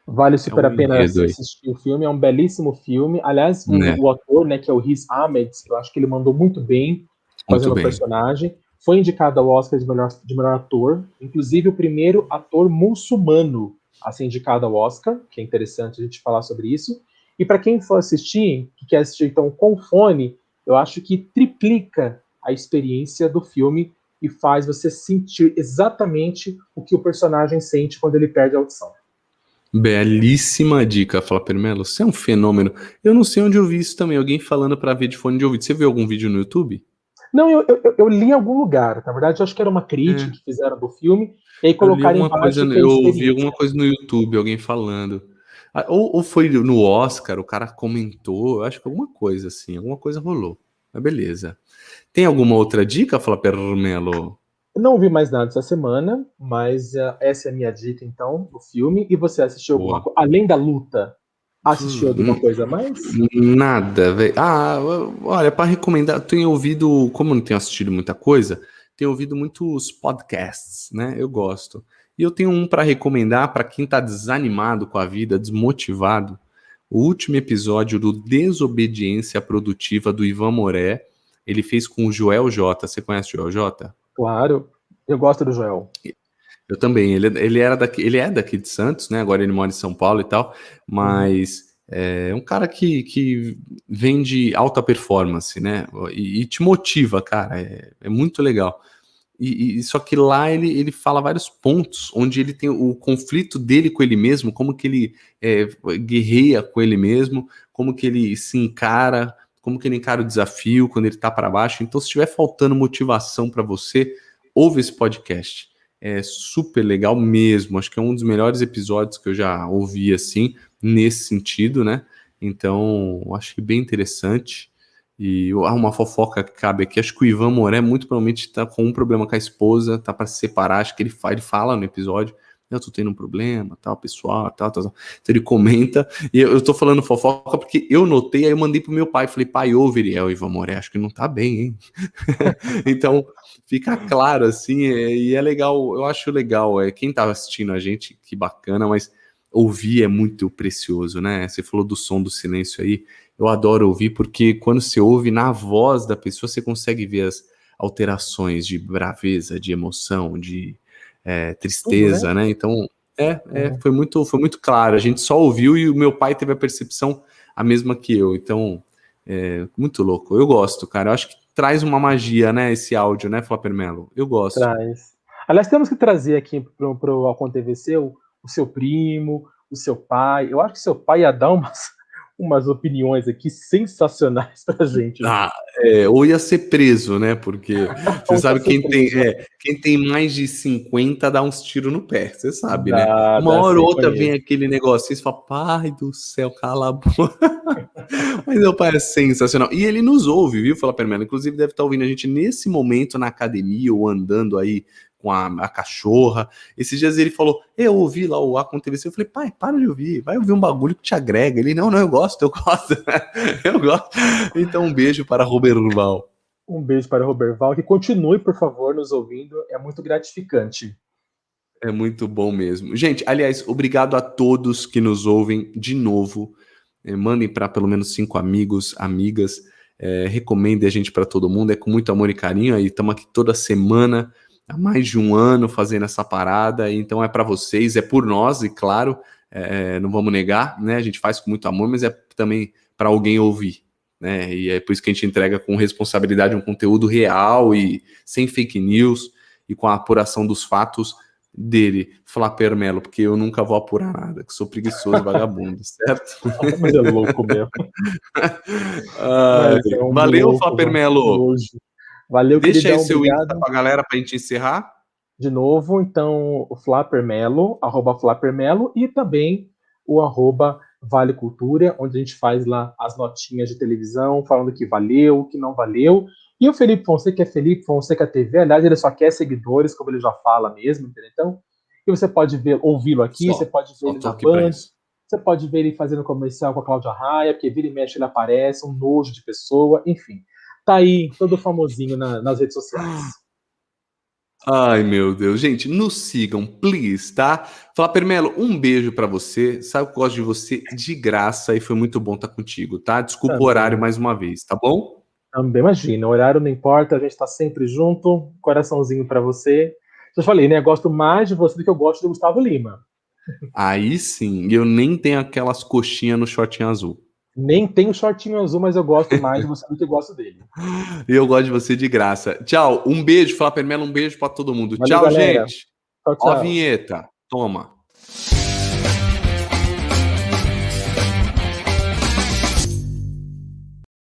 vale super é um a pena assistir o filme, é um belíssimo filme. Aliás, né? o, o, ator, né, que é o Riz Ahmed, eu acho que ele mandou muito bem fazendo o personagem. Foi indicado ao Oscar de melhor, de melhor ator, inclusive o primeiro ator muçulmano a ser indicado ao Oscar, que é interessante a gente falar sobre isso. E para quem for assistir, que quer assistir então com fone, eu acho que triplica a experiência do filme e faz você sentir exatamente o que o personagem sente quando ele perde a audição. Belíssima dica, Flapper Melo. Você é um fenômeno. Eu não sei onde eu vi isso também. Alguém falando para ver de fone de ouvido. Você viu algum vídeo no YouTube? Não, eu, eu, eu, li em algum lugar. Na verdade, eu acho que era uma crítica é. que fizeram do filme. E aí colocaram eu coisa, Eu ouvi alguma coisa no YouTube, alguém falando. Ah, ou, ou, foi no Oscar, o cara comentou. Eu acho que alguma coisa assim, alguma coisa rolou. Mas beleza. Tem alguma outra dica, Fala Permelo? Não vi mais nada essa semana, mas uh, essa é a minha dica, então, do filme. E você assistiu Boa. alguma coisa? Além da luta, Assistiu alguma coisa mais? Nada, velho. Ah, olha, para recomendar, tenho ouvido, como eu não tenho assistido muita coisa, tenho ouvido muitos podcasts, né? Eu gosto. E eu tenho um para recomendar para quem tá desanimado com a vida, desmotivado. O último episódio do Desobediência Produtiva do Ivan Moré, ele fez com o Joel J. Você conhece o Joel J? Claro, eu gosto do Joel. Eu também. Ele, ele, era daqui, ele é daqui de Santos, né? Agora ele mora em São Paulo e tal, mas é um cara que, que vende alta performance, né? E, e te motiva, cara. É, é muito legal. E, e, só que lá ele, ele fala vários pontos onde ele tem o conflito dele com ele mesmo, como que ele é, guerreia com ele mesmo, como que ele se encara, como que ele encara o desafio quando ele tá para baixo. Então, se estiver faltando motivação para você, ouve esse podcast é super legal mesmo. Acho que é um dos melhores episódios que eu já ouvi assim, nesse sentido, né? Então, acho que bem interessante. E ah, uma fofoca que cabe aqui, acho que o Ivan Moré muito provavelmente está com um problema com a esposa, tá para se separar, acho que ele, fala, ele fala no episódio, eu tô tendo um problema, tal, pessoal, tal, tal, tal. Então ele comenta, e eu, eu tô falando fofoca porque eu notei, aí eu mandei pro meu pai, falei, pai, ô Viriel, Ivan Moré, acho que não tá bem, hein? *laughs* então, fica claro, assim, é, e é legal, eu acho legal, é, quem tá assistindo a gente, que bacana, mas ouvir é muito precioso, né? Você falou do som do silêncio aí, eu adoro ouvir, porque quando você ouve na voz da pessoa, você consegue ver as alterações de braveza, de emoção, de é, tristeza, Tudo, né? Então, é, é, uhum. foi, muito, foi muito claro. A gente só ouviu e o meu pai teve a percepção a mesma que eu. Então, é muito louco. Eu gosto, cara. Eu acho que traz uma magia, né? Esse áudio, né, Flapper Melo? Eu gosto. Traz. Aliás, temos que trazer aqui pro, pro Alcon TVC o, o seu primo, o seu pai. Eu acho que seu pai ia dar umas umas opiniões aqui sensacionais pra gente. Né? Ah, é, ou ia ser preso, né? Porque *laughs* você sabe quem tem, é, quem tem mais de 50 dá uns tiros no pé, você sabe, dá, né? Uma hora ou outra vem aquele negócio e você fala, pai do céu, cala a boca. *laughs* Mas meu pai é sensacional. E ele nos ouve, viu, Fala Permela? Inclusive deve estar ouvindo a gente nesse momento na academia ou andando aí com a, a, cachorra. Esses dias ele falou: Eu ouvi lá o aconteceu. Eu falei: Pai, para de ouvir, vai ouvir um bagulho que te agrega. Ele: Não, não, eu gosto, eu gosto, *laughs* eu gosto. Então, um beijo para Roberval. Um beijo para Roberval, que continue, por favor, nos ouvindo, é muito gratificante. É muito bom mesmo. Gente, aliás, obrigado a todos que nos ouvem de novo. É, mandem para pelo menos cinco amigos, amigas. É, recomendem a gente para todo mundo. É com muito amor e carinho. Aí estamos aqui toda semana há mais de um ano fazendo essa parada, então é para vocês, é por nós, e claro, é, é, não vamos negar, né? A gente faz com muito amor, mas é também para alguém ouvir, né? E é por isso que a gente entrega com responsabilidade um conteúdo real e sem fake news e com a apuração dos fatos dele, Flapper Melo, porque eu nunca vou apurar nada, que sou preguiçoso *laughs* vagabundo, certo? Mas é louco mesmo. *laughs* ah, é um valeu, Flapper Melo. Valeu, Deixa aí seu Insta pra galera pra gente encerrar. De novo, então, o Flappermelo, arroba Flappermelo, e também o arroba Vale Cultura, onde a gente faz lá as notinhas de televisão, falando que valeu, que não valeu. E o Felipe Fonseca é Felipe Fonseca TV, aliás, ele só quer seguidores, como ele já fala mesmo, entendeu? Então, e você pode ver, ouvi-lo aqui, só, você pode ver ele na Band, você pode ver ele fazendo comercial com a Cláudia Raia, porque vira e mexe ele aparece, um nojo de pessoa, enfim tá aí, todo famosinho na, nas redes sociais. Ai, meu Deus. Gente, nos sigam, please, tá? Fala, Permelo, um beijo para você. Sabe que eu gosto de você de graça e foi muito bom estar tá contigo, tá? Desculpa Também. o horário mais uma vez, tá bom? Também, imagina, o horário não importa, a gente tá sempre junto. Coraçãozinho para você. Já falei, né? Eu gosto mais de você do que eu gosto do Gustavo Lima. Aí sim, eu nem tenho aquelas coxinhas no shortinho azul. Nem tenho shortinho azul, mas eu gosto mais de você do que eu gosto dele. *laughs* Eu gosto de você de graça. Tchau, um beijo, Flapper Melo, um beijo para todo mundo. Valeu, tchau, galera. gente. Tchau, tchau. Ó a vinheta. Toma.